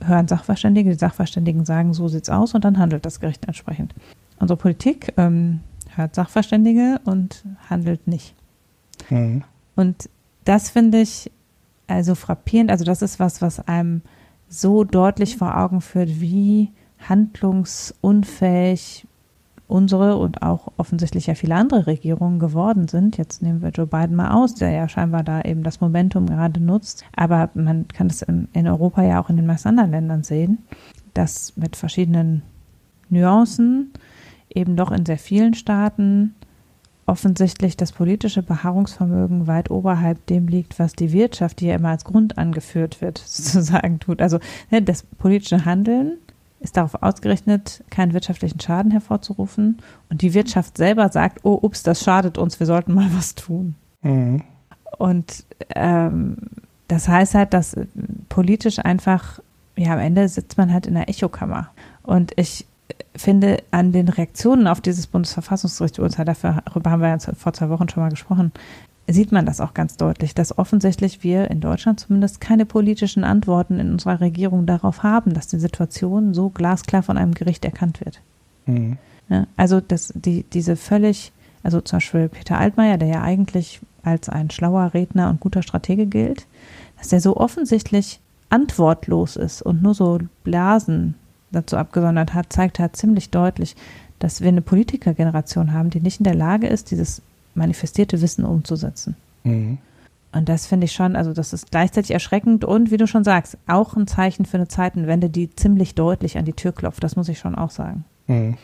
hören Sachverständige, die Sachverständigen sagen, so sieht's aus und dann handelt das Gericht entsprechend. Unsere Politik, ähm, hört Sachverständige und handelt nicht. Mhm. Und das finde ich also frappierend. Also das ist was, was einem so deutlich vor Augen führt, wie handlungsunfähig unsere und auch offensichtlich ja viele andere Regierungen geworden sind. Jetzt nehmen wir Joe Biden mal aus, der ja scheinbar da eben das Momentum gerade nutzt. Aber man kann es in, Europa ja auch in den meisten anderen Ländern sehen, dass mit verschiedenen Nuancen eben doch in sehr vielen Staaten offensichtlich das politische Beharrungsvermögen weit oberhalb dem liegt, was die Wirtschaft, die ja immer als Grund angeführt wird, <laughs> sozusagen tut. Also ne, das politische Handeln ist darauf ausgerichtet, keinen wirtschaftlichen Schaden hervorzurufen. Und die Wirtschaft selber sagt, oh, ups, das schadet uns, wir sollten mal was tun. Mhm. Und ähm, das heißt halt, dass politisch einfach, ja, am Ende sitzt man halt in der Echokammer. Und ich finde, an den Reaktionen auf dieses Bundesverfassungsgerichtsurteil, darüber haben wir ja vor zwei Wochen schon mal gesprochen, sieht man das auch ganz deutlich, dass offensichtlich wir in Deutschland zumindest keine politischen Antworten in unserer Regierung darauf haben, dass die Situation so glasklar von einem Gericht erkannt wird. Mhm. Ja, also dass die, diese völlig, also zum Beispiel Peter Altmaier, der ja eigentlich als ein schlauer Redner und guter Stratege gilt, dass der so offensichtlich antwortlos ist und nur so Blasen dazu abgesondert hat, zeigt halt ziemlich deutlich, dass wir eine Politikergeneration haben, die nicht in der Lage ist, dieses manifestierte Wissen umzusetzen. Mhm. Und das finde ich schon, also das ist gleichzeitig erschreckend und wie du schon sagst, auch ein Zeichen für eine Zeitenwende, die ziemlich deutlich an die Tür klopft. Das muss ich schon auch sagen. Mhm.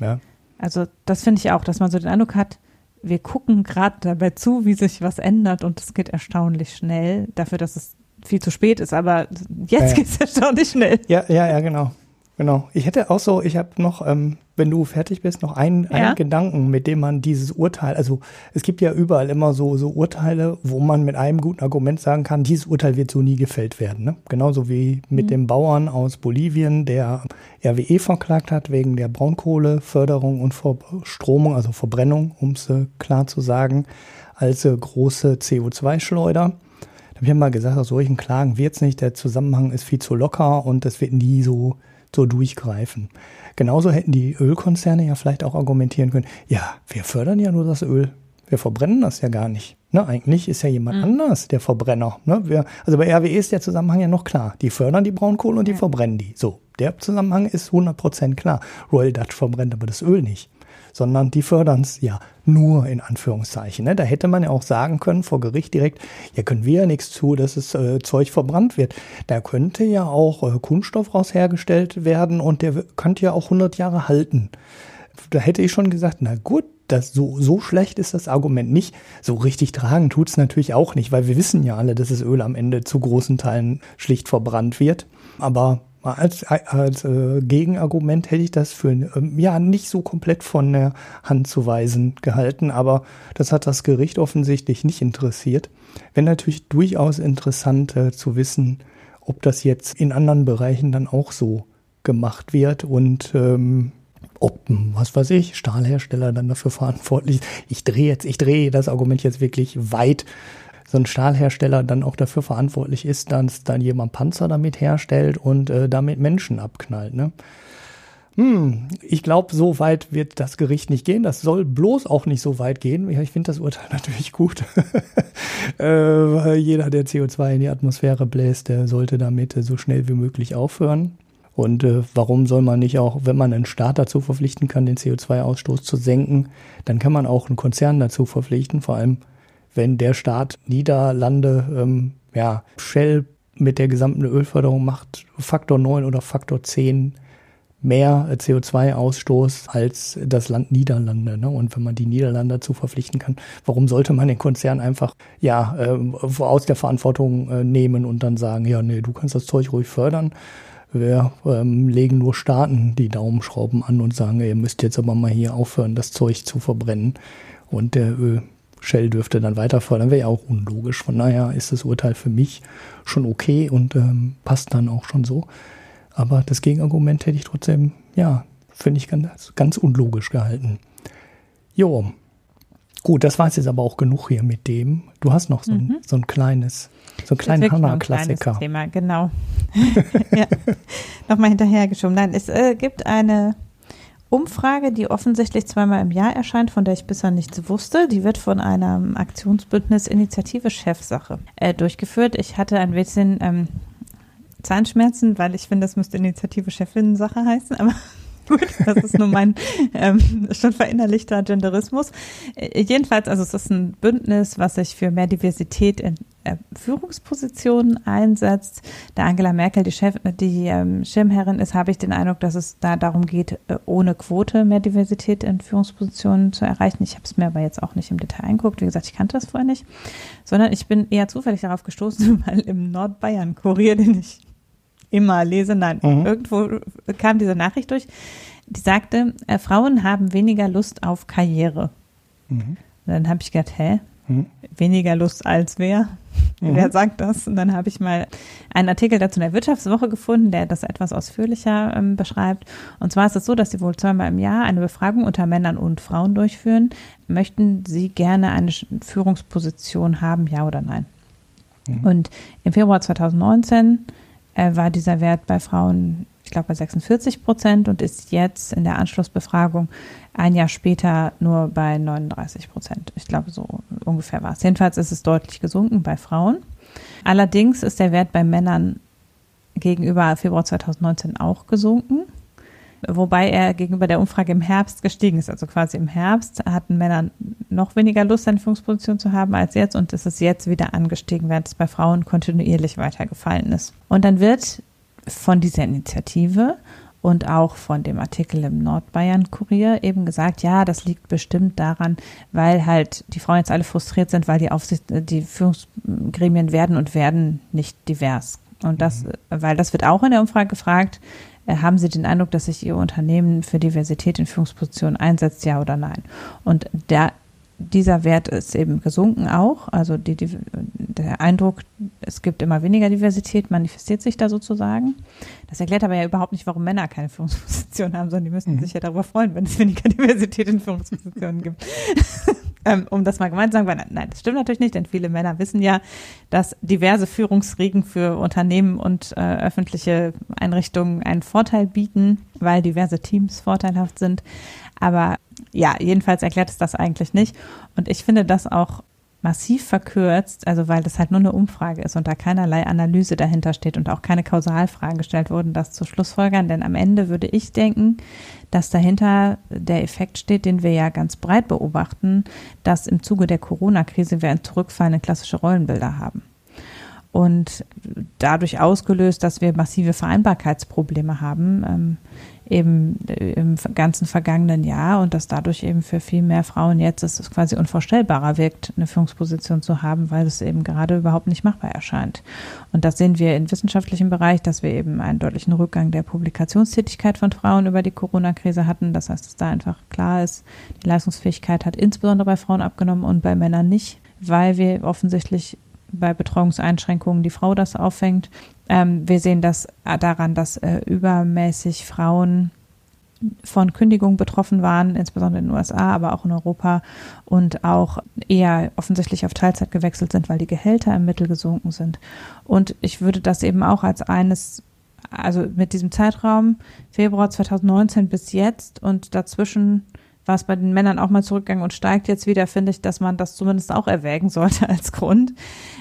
Ja. Also das finde ich auch, dass man so den Eindruck hat, wir gucken gerade dabei zu, wie sich was ändert und es geht erstaunlich schnell, dafür, dass es viel zu spät ist, aber jetzt ja. geht es <laughs> erstaunlich schnell. Ja, ja, ja, genau. Genau. Ich hätte auch so, ich habe noch, ähm, wenn du fertig bist, noch einen, Ja. einen Gedanken, mit dem man dieses Urteil, also es gibt ja überall immer so, so Urteile, wo man mit einem guten Argument sagen kann, dieses Urteil wird so nie gefällt werden. Ne? Genauso wie mit Mhm. dem Bauern aus Bolivien, der RWE verklagt hat wegen der Braunkohleförderung und Verstromung, also Verbrennung, um es äh, klar zu sagen, als äh, große CO2-Schleuder. Da habe ich mal gesagt, aus solchen Klagen wird es nicht, der Zusammenhang ist viel zu locker und das wird nie so, so durchgreifen. Genauso hätten die Ölkonzerne ja vielleicht auch argumentieren können, ja, wir fördern ja nur das Öl, wir verbrennen das ja gar nicht. Ne, eigentlich ist ja jemand Mhm. anders der Verbrenner. Ne? Wir, also bei RWE ist der Zusammenhang ja noch klar. Die fördern die Braunkohle und die Ja. verbrennen die. So, der Zusammenhang ist 100% klar. Royal Dutch verbrennt aber das Öl nicht sondern die fördern es ja nur in Anführungszeichen. Ne? Da hätte man ja auch sagen können vor Gericht direkt, ja können wir ja nichts zu, dass das äh, Zeug verbrannt wird. Da könnte ja auch äh, Kunststoff raus hergestellt werden und der könnte ja auch 100 Jahre halten. Da hätte ich schon gesagt, na gut, das so, so schlecht ist das Argument nicht. So richtig tragen tut es natürlich auch nicht, weil wir wissen ja alle, dass das Öl am Ende zu großen Teilen schlicht verbrannt wird. Aber als, als äh, Gegenargument hätte ich das für ähm, ja nicht so komplett von der Hand zu weisen gehalten, aber das hat das Gericht offensichtlich nicht interessiert. Wäre natürlich durchaus interessant äh, zu wissen, ob das jetzt in anderen Bereichen dann auch so gemacht wird und ähm, ob, was weiß ich, Stahlhersteller dann dafür verantwortlich. Ich drehe jetzt, ich drehe das Argument jetzt wirklich weit. So ein Stahlhersteller dann auch dafür verantwortlich ist, dass dann jemand Panzer damit herstellt und äh, damit Menschen abknallt. Ne? Hm, ich glaube, so weit wird das Gericht nicht gehen. Das soll bloß auch nicht so weit gehen. Ich finde das Urteil <laughs> natürlich gut. <laughs> äh, jeder, der CO2 in die Atmosphäre bläst, der sollte damit äh, so schnell wie möglich aufhören. Und äh, warum soll man nicht auch, wenn man einen Staat dazu verpflichten kann, den CO2-Ausstoß zu senken, dann kann man auch einen Konzern dazu verpflichten, vor allem wenn der Staat Niederlande, ähm, ja, Shell mit der gesamten Ölförderung macht Faktor 9 oder Faktor 10 mehr CO2-Ausstoß als das Land Niederlande. Ne? Und wenn man die Niederlande dazu verpflichten kann, warum sollte man den Konzern einfach ja ähm, aus der Verantwortung äh, nehmen und dann sagen, ja, nee, du kannst das Zeug ruhig fördern. Wir ähm, legen nur Staaten die Daumenschrauben an und sagen, ihr müsst jetzt aber mal hier aufhören, das Zeug zu verbrennen. Und der Öl Shell dürfte dann weiter fördern, wäre ja auch unlogisch. Von daher ist das Urteil für mich schon okay und ähm, passt dann auch schon so. Aber das Gegenargument hätte ich trotzdem, ja, finde ich ganz, ganz unlogisch gehalten. Jo. Gut, das war es jetzt aber auch genug hier mit dem. Du hast noch so, ein, Mhm. so ein kleines, so ein Hammer-Klassiker. kleines Thema, genau. <laughs> ja. Nochmal hinterhergeschoben. Nein, es äh, gibt eine Umfrage, die offensichtlich zweimal im Jahr erscheint, von der ich bisher nichts wusste. Die wird von einem Aktionsbündnis Initiative Chefsache äh, durchgeführt. Ich hatte ein bisschen ähm, Zahnschmerzen, weil ich finde, das müsste Initiative Chefin-Sache heißen, aber gut, das ist nur mein ähm, schon verinnerlichter Genderismus. Äh, jedenfalls, also es ist ein Bündnis, was sich für mehr Diversität in äh, Führungspositionen einsetzt. Da Angela Merkel die, Chef, die ähm, Schirmherrin ist, habe ich den Eindruck, dass es da darum geht, äh, ohne Quote mehr Diversität in Führungspositionen zu erreichen. Ich habe es mir aber jetzt auch nicht im Detail angeguckt. Wie gesagt, ich kannte das vorher nicht, sondern ich bin eher zufällig darauf gestoßen, <laughs> weil im Nordbayern-Kurier, den ich immer lese, nein, mhm. irgendwo kam diese Nachricht durch, die sagte, äh, Frauen haben weniger Lust auf Karriere. Mhm. dann habe ich gedacht, hä? Mhm. Weniger Lust als wer? Mhm. Wer sagt das? Und dann habe ich mal einen Artikel dazu in der Wirtschaftswoche gefunden, der das etwas ausführlicher ähm, beschreibt. Und zwar ist es so, dass sie wohl zweimal im Jahr eine Befragung unter Männern und Frauen durchführen. Möchten sie gerne eine Führungsposition haben, ja oder nein? Mhm. Und im Februar 2019 äh, war dieser Wert bei Frauen, ich glaube, bei 46 Prozent und ist jetzt in der Anschlussbefragung ein Jahr später nur bei 39 Prozent. Ich glaube, so ungefähr war es. Jedenfalls ist es deutlich gesunken bei Frauen. Allerdings ist der Wert bei Männern gegenüber Februar 2019 auch gesunken, wobei er gegenüber der Umfrage im Herbst gestiegen ist. Also quasi im Herbst hatten Männer noch weniger Lust, eine Führungsposition zu haben als jetzt und es ist jetzt wieder angestiegen, während es bei Frauen kontinuierlich weitergefallen ist. Und dann wird von dieser Initiative und auch von dem Artikel im Nordbayern-Kurier eben gesagt, ja, das liegt bestimmt daran, weil halt die Frauen jetzt alle frustriert sind, weil die Aufsicht, die Führungsgremien werden und werden nicht divers. Und das, mhm. weil das wird auch in der Umfrage gefragt, äh, haben Sie den Eindruck, dass sich Ihr Unternehmen für Diversität in Führungspositionen einsetzt, ja oder nein? Und der dieser Wert ist eben gesunken auch. Also die, die, der Eindruck, es gibt immer weniger Diversität, manifestiert sich da sozusagen. Das erklärt aber ja überhaupt nicht, warum Männer keine Führungsposition haben, sondern die müssten mhm. sich ja darüber freuen, wenn es weniger <laughs> Diversität in Führungspositionen gibt. Ähm, um das mal gemeint zu sagen, weil nein, das stimmt natürlich nicht, denn viele Männer wissen ja, dass diverse Führungsriegen für Unternehmen und äh, öffentliche Einrichtungen einen Vorteil bieten, weil diverse Teams vorteilhaft sind. Aber ja, jedenfalls erklärt es das eigentlich nicht. Und ich finde das auch massiv verkürzt, also weil das halt nur eine Umfrage ist und da keinerlei Analyse dahinter steht und auch keine Kausalfragen gestellt wurden, das zu Schlussfolgern. Denn am Ende würde ich denken, dass dahinter der Effekt steht, den wir ja ganz breit beobachten, dass im Zuge der Corona-Krise wir ein Zurückfallen in klassische Rollenbilder haben. Und dadurch ausgelöst, dass wir massive Vereinbarkeitsprobleme haben. Ähm, eben äh, im ganzen vergangenen Jahr und dass dadurch eben für viel mehr Frauen jetzt es quasi unvorstellbarer wirkt, eine Führungsposition zu haben, weil es eben gerade überhaupt nicht machbar erscheint. Und das sehen wir im wissenschaftlichen Bereich, dass wir eben einen deutlichen Rückgang der Publikationstätigkeit von Frauen über die Corona-Krise hatten. Das heißt, dass da einfach klar ist, die Leistungsfähigkeit hat insbesondere bei Frauen abgenommen und bei Männern nicht, weil wir offensichtlich bei Betreuungseinschränkungen die Frau das auffängt. Ähm, wir sehen das äh, daran, dass äh, übermäßig Frauen von Kündigung betroffen waren, insbesondere in den USA, aber auch in Europa und auch eher offensichtlich auf Teilzeit gewechselt sind, weil die Gehälter im Mittel gesunken sind. Und ich würde das eben auch als eines, also mit diesem Zeitraum Februar 2019 bis jetzt und dazwischen war es bei den Männern auch mal zurückgegangen und steigt jetzt wieder, finde ich, dass man das zumindest auch erwägen sollte <laughs> als Grund,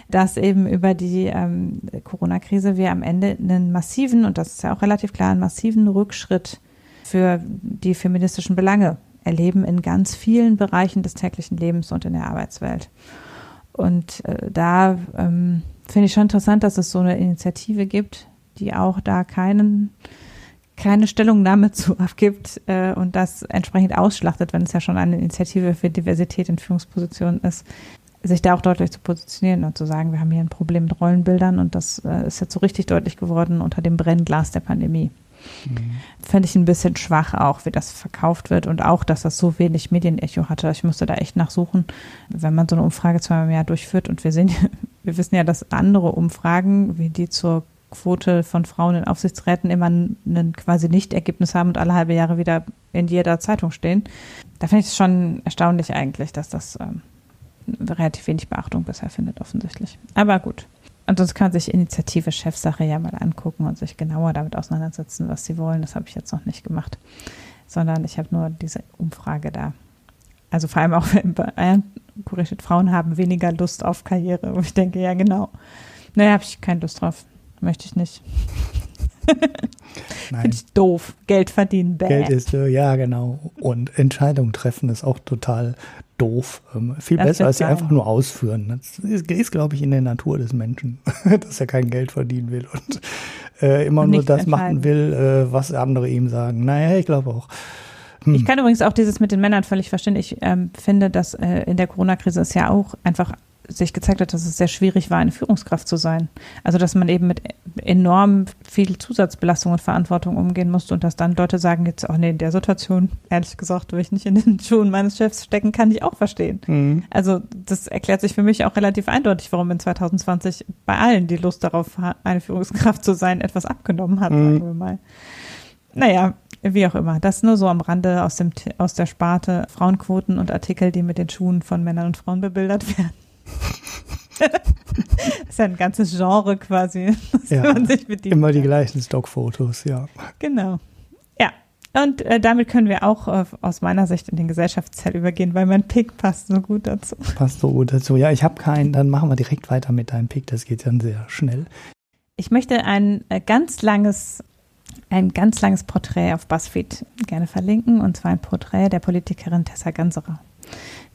dass eben über die ähm, Corona-Krise wir am Ende einen massiven, und das ist ja auch relativ klar, einen massiven Rückschritt für die feministischen Belange erleben in ganz vielen Bereichen des täglichen Lebens und in der Arbeitswelt. Und äh, da ähm, finde ich schon interessant, dass es so eine Initiative gibt, die auch da keinen keine Stellungnahme <laughs> zu abgibt äh, und das entsprechend ausschlachtet, wenn es ja schon eine Initiative für Diversität in Führungspositionen ist, sich da auch deutlich zu positionieren und zu sagen, wir haben hier ein Problem mit Rollenbildern und das äh, ist jetzt so richtig deutlich geworden unter dem Brennglas der Pandemie. Mhm. Fände ich ein bisschen schwach auch, wie das verkauft wird und auch, dass das so wenig Medienecho hatte. Ich musste da echt nachsuchen, wenn man so eine Umfrage zweimal im Jahr durchführt und wir sehen, <laughs> wir wissen ja, dass andere Umfragen, wie die zur Quote von Frauen in Aufsichtsräten immer ein quasi Nicht-Ergebnis haben und alle halbe Jahre wieder in jeder Zeitung stehen. Da finde ich es schon erstaunlich eigentlich, dass das ähm, relativ wenig Beachtung bisher findet, offensichtlich. Aber gut. Und sonst kann man sich Initiative Chefsache ja mal angucken und sich genauer damit auseinandersetzen, was sie wollen. Das habe ich jetzt noch nicht gemacht. sondern ich habe nur diese Umfrage da. Also vor allem auch <laughs> bei Bayern kuriert, Frauen haben weniger Lust auf Karriere. Und ich denke, ja, genau. Naja, habe ich keine Lust drauf. Möchte ich nicht. Finde ich doof. Geld verdienen, bäh. Geld ist, äh, ja, genau. Und Entscheidungen treffen ist auch total doof. Ähm, viel Das besser, als sie einfach nur ausführen. Das ist, ist glaube ich, in der Natur des Menschen, <laughs> dass er kein Geld verdienen will und äh, immer Und nur das machen will, äh, was andere ihm sagen. Naja, ich glaube auch. Hm. Ich kann übrigens auch dieses mit den Männern völlig verstehen. Ich ähm, finde, dass äh, in der Corona-Krise es ja auch einfach sich gezeigt hat, dass es sehr schwierig war, eine Führungskraft zu sein. Also dass man eben mit enorm viel Zusatzbelastung und Verantwortung umgehen musste und dass dann Leute sagen jetzt, oh nee, in der Situation, ehrlich gesagt, will ich nicht in den <laughs> Schuhen meines Chefs stecken, kann ich auch verstehen. Mhm. Also das erklärt sich für mich auch relativ eindeutig, warum in 2020 bei allen die Lust darauf, eine Führungskraft zu sein, etwas abgenommen hat, Mhm. sagen wir mal. Naja, wie auch immer. Das nur so am Rande aus, dem, aus der Sparte Frauenquoten und Artikel, die mit den Schuhen von Männern und Frauen bebildert <laughs> werden. Das <laughs> ist ja ein ganzes Genre quasi, <laughs> das Ja, man sich bedient. Immer die gleichen Stockfotos, ja. Genau. Ja. Und äh, damit können wir auch äh, aus meiner Sicht in den Gesellschaftsteil übergehen, weil mein Pick passt so gut dazu. Passt so gut dazu. Ja, ich habe keinen, dann machen wir direkt weiter mit deinem Pick. Das geht dann sehr schnell. Ich möchte ein äh, ganz langes, ein ganz langes Porträt auf BuzzFeed gerne verlinken, und zwar ein Porträt der Politikerin Tessa Ganserer,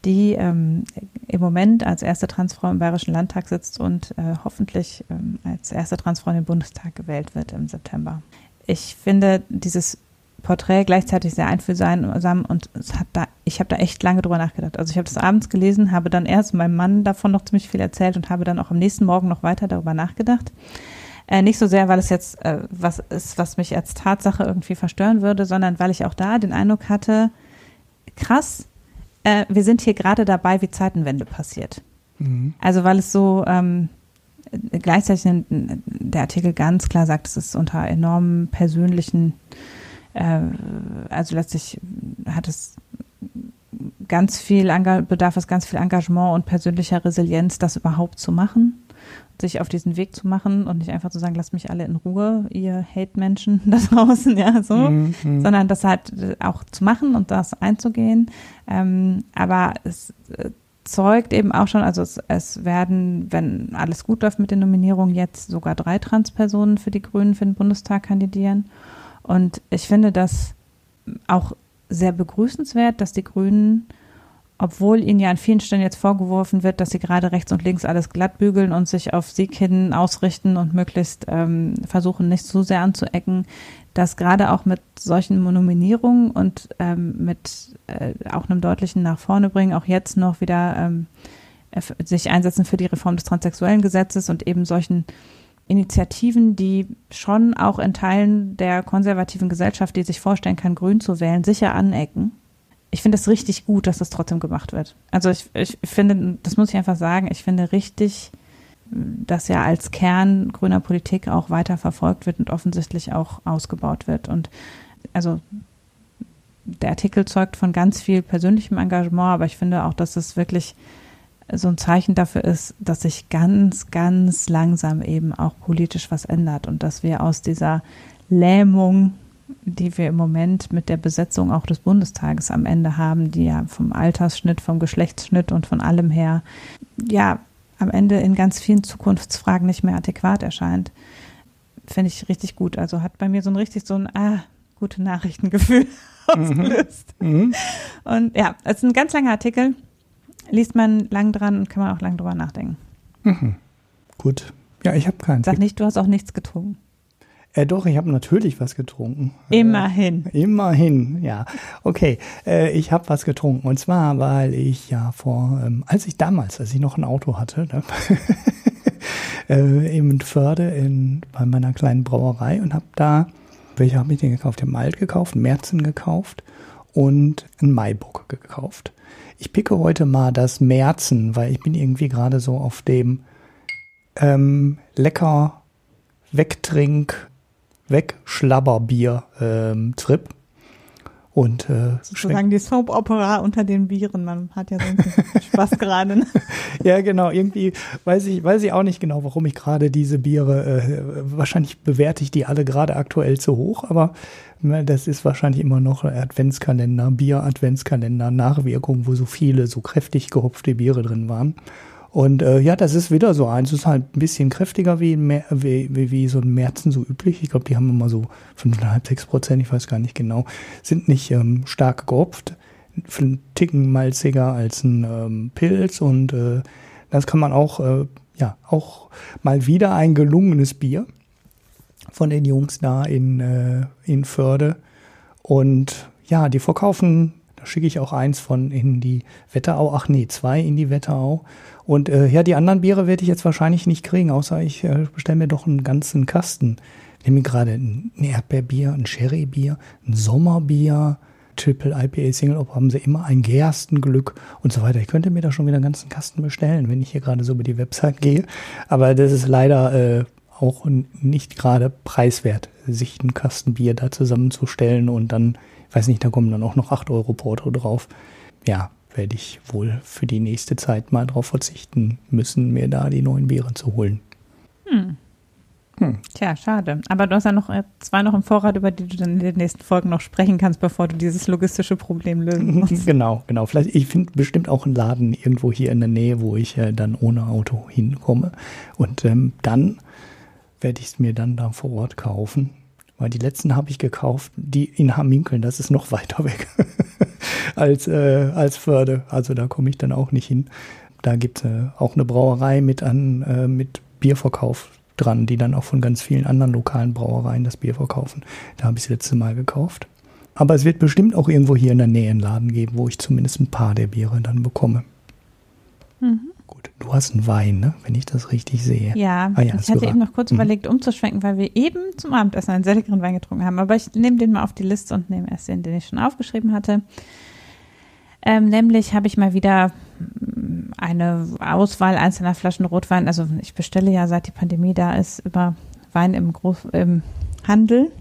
die ähm, im Moment als erste Transfrau im Bayerischen Landtag sitzt und äh, hoffentlich ähm, als erste Transfrau in den Bundestag gewählt wird im September. Ich finde dieses Porträt gleichzeitig sehr einfühlsam und es hat da, ich habe da echt lange drüber nachgedacht. Also ich habe das abends gelesen, habe dann erst meinem Mann davon noch ziemlich viel erzählt und habe dann auch am nächsten Morgen noch weiter darüber nachgedacht. Äh, nicht so sehr, weil es jetzt äh, was ist, was mich als Tatsache irgendwie verstören würde, sondern weil ich auch da den Eindruck hatte, krass, äh, wir sind hier gerade dabei, wie Zeitenwende passiert. Mhm. Also weil es so ähm, gleichzeitig der Artikel ganz klar sagt, es ist unter enormen persönlichen, äh, also letztlich hat es ganz viel, Enga- bedarf es ganz viel Engagement und persönlicher Resilienz, das überhaupt zu machen, sich auf diesen Weg zu machen und nicht einfach zu sagen, lasst mich alle in Ruhe, ihr Hate-Menschen <laughs> da draußen, ja, so Mhm. Mhm. sondern das halt äh, auch zu machen und das einzugehen. Ähm, aber es äh, zeugt eben auch schon, also es, es werden, wenn alles gut läuft mit den Nominierungen, jetzt sogar drei Transpersonen für die Grünen für den Bundestag kandidieren. Und ich finde das auch sehr begrüßenswert, dass die Grünen, obwohl ihnen ja an vielen Stellen jetzt vorgeworfen wird, dass sie gerade rechts und links alles glatt bügeln und sich auf Sieg hin ausrichten und möglichst ähm, versuchen, nicht zu sehr anzuecken, dass gerade auch mit solchen Nominierungen und ähm, mit äh, auch einem deutlichen nach vorne bringen, auch jetzt noch wieder ähm, f- sich einsetzen für die Reform des transsexuellen Gesetzes und eben solchen Initiativen, die schon auch in Teilen der konservativen Gesellschaft, die sich vorstellen kann, grün zu wählen, sicher anecken. Ich finde es richtig gut, dass das trotzdem gemacht wird. Also ich, ich finde, das muss ich einfach sagen, ich finde richtig, dass ja als Kern grüner Politik auch weiter verfolgt wird und offensichtlich auch ausgebaut wird. Und also der Artikel zeugt von ganz viel persönlichem Engagement, aber ich finde auch, dass es wirklich so ein Zeichen dafür ist, dass sich ganz, ganz langsam eben auch politisch was ändert und dass wir aus dieser Lähmung, die wir im Moment mit der Besetzung auch des Bundestages am Ende haben, die ja vom Altersschnitt, vom Geschlechtsschnitt und von allem her, ja, am Ende in ganz vielen Zukunftsfragen nicht mehr adäquat erscheint, finde ich richtig gut. Also hat bei mir so ein richtig so ein, ah, gute Nachrichtengefühl <laughs> ausgelöst. Mhm. Und ja, es ist ein ganz langer Artikel. Liest man lang dran und kann man auch lang drüber nachdenken. Mhm. Gut. Ja, ich habe keinen. Sag nicht, du hast auch nichts getrunken. Äh, doch, ich habe natürlich was getrunken. Immerhin. Äh, immerhin, ja. Okay, äh, ich habe was getrunken. Und zwar, weil ich ja vor, ähm, als ich damals, als ich noch ein Auto hatte, ne, <laughs> äh, in Förde in, bei meiner kleinen Brauerei und habe da, welche habe ich denn gekauft? Ich habe Malt gekauft, Märzen gekauft und ein Maibock gekauft. Ich picke heute mal das Märzen, weil ich bin irgendwie gerade so auf dem ähm, lecker Wegtrink, Wegschlabberbier-Trip. Und äh, sozusagen die Soap Opera unter den Bieren. Man hat ja so Spaß gerade. Ne? <laughs> ja, genau. Irgendwie weiß ich, weiß ich auch nicht genau, warum ich gerade diese Biere. Äh, wahrscheinlich bewerte ich die alle gerade aktuell zu hoch, aber äh, das ist wahrscheinlich immer noch Adventskalender, Bier-Adventskalender, Nachwirkung, wo so viele so kräftig gehopfte Biere drin waren. Und äh, ja, das ist wieder so eins. Es ist halt ein bisschen kräftiger wie, wie, wie, wie so ein Märzen so üblich. Ich glaube, die haben immer so 5,5, 6 Prozent, ich weiß gar nicht genau. Sind nicht ähm, stark gehopft. Für einen Ticken malziger als ein ähm, Pilz. Und äh, das kann man auch, äh, ja, auch mal wieder ein gelungenes Bier von den Jungs da in, äh, in Förde. Und ja, die verkaufen da schicke ich auch eins von in die Wetterau. Ach nee, zwei in die Wetterau. Und äh, ja, die anderen Biere werde ich jetzt wahrscheinlich nicht kriegen, außer ich äh, bestelle mir doch einen ganzen Kasten. Ich nehme gerade ein Erdbeerbier, ein Sherrybier, ein Sommerbier, Triple IPA Single Op haben sie immer ein Gerstenglück und so weiter. Ich könnte mir da schon wieder einen ganzen Kasten bestellen, wenn ich hier gerade so über die Website gehe. Aber das ist leider äh, auch nicht gerade preiswert, sich einen Kasten Bier da zusammenzustellen und dann weiß nicht, da kommen dann auch noch 8 Euro Porto drauf. Ja, werde ich wohl für die nächste Zeit mal darauf verzichten müssen, mir da die neuen Biere zu holen. Hm. Hm. Tja, schade. Aber du hast ja noch äh, zwei noch im Vorrat, über die du dann in den nächsten Folgen noch sprechen kannst, bevor du dieses logistische Problem lösen <laughs> musst. Genau, genau. Vielleicht, ich finde bestimmt auch einen Laden irgendwo hier in der Nähe, wo ich äh, dann ohne Auto hinkomme. Und ähm, dann werde ich es mir dann da vor Ort kaufen weil die letzten habe ich gekauft, die in Hamminkeln, das ist noch <laughs> weiter weg als, äh, als Förde. Also da komme ich dann auch nicht hin. Da gibt es äh, auch eine Brauerei mit, an, äh, mit Bierverkauf dran, die dann auch von ganz vielen anderen lokalen Brauereien das Bier verkaufen. Da habe ich das letzte Mal gekauft. Aber es wird bestimmt auch irgendwo hier in der Nähe einen Laden geben, wo ich zumindest ein paar der Biere dann bekomme. Mhm. Du hast einen Wein, ne? wenn ich das richtig sehe. Ja, ah, ja ich hatte eben noch kurz mhm. überlegt, umzuschwenken, weil wir eben zum Abendessen einen sehr leckeren Wein getrunken haben. Aber ich nehme den mal auf die Liste und nehme erst den, den ich schon aufgeschrieben hatte. Ähm, nämlich habe ich mal wieder mm, eine Auswahl einzelner Flaschen Rotwein. Also ich bestelle ja, seit die Pandemie da ist, über Wein im, Groß im Handel,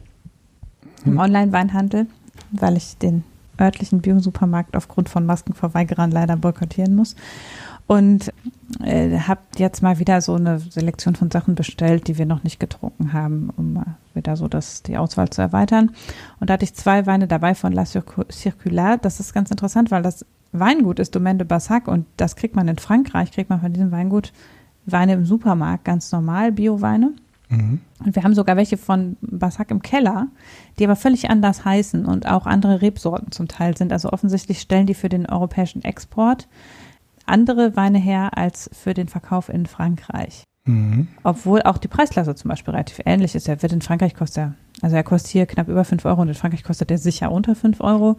im hm. Online-Weinhandel, weil ich den örtlichen Biosupermarkt aufgrund von Maskenverweigerern leider boykottieren muss und äh, habe jetzt mal wieder so eine Selektion von Sachen bestellt, die wir noch nicht getrunken haben, um wieder so das, die Auswahl zu erweitern. Und da hatte ich zwei Weine dabei von La Circular. Das ist ganz interessant, weil das Weingut ist Domaine de Bassac und das kriegt man in Frankreich, kriegt man von diesem Weingut Weine im Supermarkt, ganz normal, Bio-Weine. Mhm. Und wir haben sogar welche von Bassac im Keller, die aber völlig anders heißen und auch andere Rebsorten zum Teil sind. Also offensichtlich stellen die für den europäischen Export andere Weine her als für den Verkauf in Frankreich. Mhm. Obwohl auch die Preisklasse zum Beispiel relativ ähnlich ist. Er wird in Frankreich kostet er, also er kostet hier knapp über 5 Euro und in Frankreich kostet er sicher unter 5 Euro.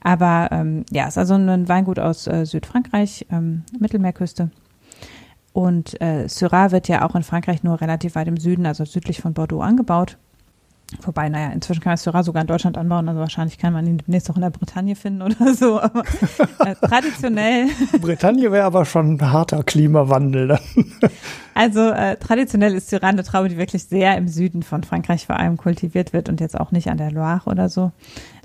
Aber ähm, ja, ist also ein Weingut aus äh, Südfrankreich, ähm, Mittelmeerküste. Und äh, Syrah wird ja auch in Frankreich nur relativ weit im Süden, also südlich von Bordeaux, angebaut. Wobei, naja, inzwischen kann man Syrah sogar in Deutschland anbauen, also wahrscheinlich kann man ihn demnächst auch in der Bretagne finden oder so. Aber äh, <laughs> traditionell. Bretagne wäre aber schon ein harter Klimawandel dann. also äh, traditionell ist Syrah eine Traube, die wirklich sehr im Süden von Frankreich vor allem kultiviert wird und jetzt auch nicht an der Loire oder so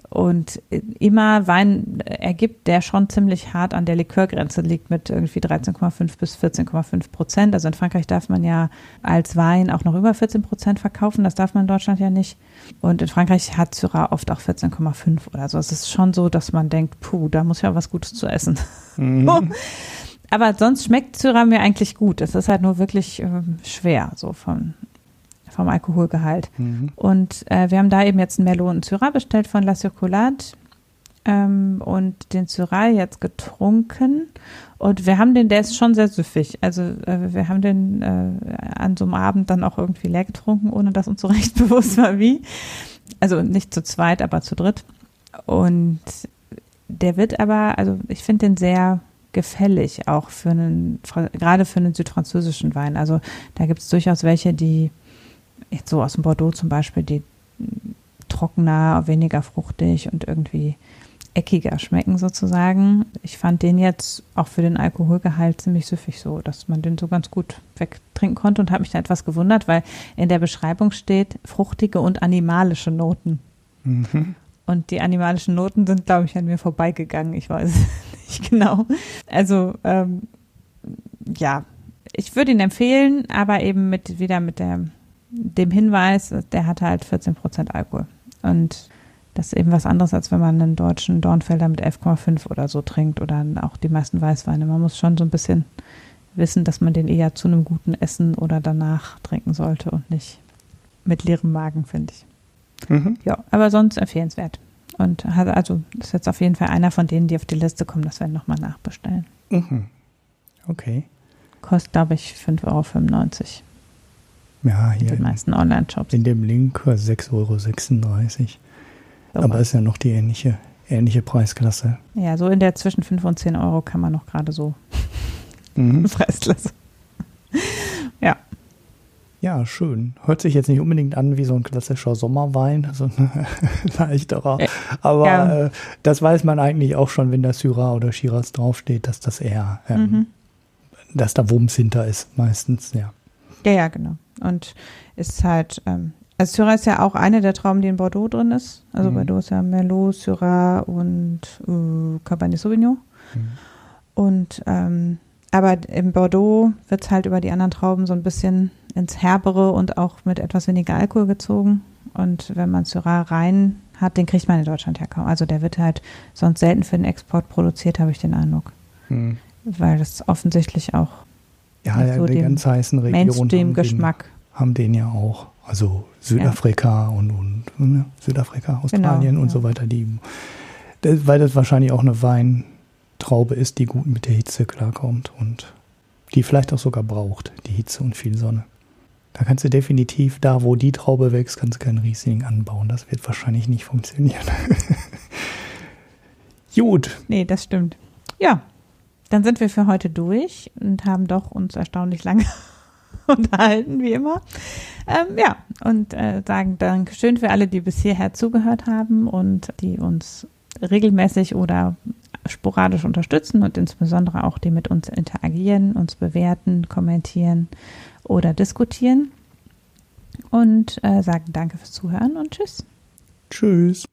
und immer Wein ergibt, der schon ziemlich hart an der Likörgrenze liegt mit irgendwie 13,5 bis 14,5 Prozent. Also in Frankreich darf man ja als Wein auch noch über 14 Prozent verkaufen. Das darf man in Deutschland ja nicht. Und in Frankreich hat Syrah oft auch 14,5 oder so. Es ist schon so, dass man denkt, puh, da muss ja was Gutes zu essen. Mhm. <laughs> Aber sonst schmeckt Syrah mir eigentlich gut. Es ist halt nur wirklich äh, schwer, so von vom Alkoholgehalt. Mhm. Und äh, wir haben da eben jetzt einen Merlot und Syrah bestellt von La Circulade ähm, und den Syrah jetzt getrunken. Und wir haben den, der ist schon sehr süffig. Also äh, wir haben den äh, an so einem Abend dann auch irgendwie leer getrunken, ohne dass uns so <laughs> recht bewusst war, wie. Also nicht zu zweit, aber zu dritt. Und der wird aber, also ich finde den sehr gefällig, auch für einen, gerade für einen südfranzösischen Wein. Also da gibt es durchaus welche, die jetzt so aus dem Bordeaux zum Beispiel, die trockener, weniger fruchtig und irgendwie eckiger schmecken sozusagen. Ich fand den jetzt auch für den Alkoholgehalt ziemlich süffig so, dass man den so ganz gut wegtrinken konnte und habe mich da etwas gewundert, weil in der Beschreibung steht fruchtige und animalische Noten. Mhm. Und die animalischen Noten sind, glaube ich, an mir vorbeigegangen. Ich weiß <laughs> nicht genau. Also, ähm, ja, ich würde ihn empfehlen, aber eben mit wieder mit der, dem Hinweis, der hat halt 14 Prozent Alkohol. Und das ist eben was anderes, als wenn man einen deutschen Dornfelder mit 11,5 oder so trinkt oder auch die meisten Weißweine. Man muss schon so ein bisschen wissen, dass man den eher zu einem guten Essen oder danach trinken sollte und nicht mit leerem Magen, finde ich. Mhm. Ja, aber sonst empfehlenswert. Und hat also ist jetzt auf jeden Fall einer von denen, die auf die Liste kommen, das werden nochmal nachbestellen. Mhm. Okay. Kostet, glaube ich, 5,95 Euro. Ja, hier. Die meisten Online-Shops. In dem Link 6,36 Euro. So Aber ist ja noch die ähnliche, ähnliche Preisklasse. Ja, so in der zwischen 5 und 10 Euro kann man noch gerade so <laughs> mhm. <laughs> Preisklasse. ja. Ja, schön. Hört sich jetzt nicht unbedingt an wie so ein klassischer Sommerwein, <laughs> also ein leichterer. Aber ja. äh, das weiß man eigentlich auch schon, wenn da Syrah oder Shiraz draufsteht, dass das eher, ähm, mhm. dass da Wumms hinter ist, meistens, ja. Ja, ja, genau. Und ist halt, ähm, also Syrah ist ja auch eine der Trauben, die in Bordeaux drin ist. Also mhm. Bordeaux ist ja Merlot, Syrah und äh, Cabernet Sauvignon. Mhm. Und ähm, aber im Bordeaux wird es halt über die anderen Trauben so ein bisschen ins Herbere und auch mit etwas weniger Alkohol gezogen. Und wenn man Syrah rein hat, den kriegt man in Deutschland ja kaum. Also der wird halt sonst selten für den Export produziert, habe ich den Eindruck. Hm. Weil das offensichtlich auch ja, ja so die ganz heißen Regionen Mainstream-Geschmack haben den ja auch. Also Südafrika ja. und, und ne? Südafrika, Australien genau, und ja. so weiter. Die, weil das wahrscheinlich auch eine Weintraube ist, die gut mit der Hitze klarkommt und die vielleicht auch sogar braucht, die Hitze und viel Sonne. Da kannst du definitiv, da wo die Traube wächst, kannst du keinen Riesling anbauen. Das wird wahrscheinlich nicht funktionieren. <laughs> Gut. Nee, das stimmt. Ja, dann sind wir für heute durch und haben doch uns erstaunlich lange <laughs> unterhalten, wie immer. Ähm, ja, und äh, sagen Dankeschön für alle, die bis hierher zugehört haben und die uns regelmäßig oder sporadisch unterstützen und insbesondere auch die mit uns interagieren, uns bewerten, kommentieren oder diskutieren. Und äh, sagen Danke fürs Zuhören und Tschüss. Tschüss.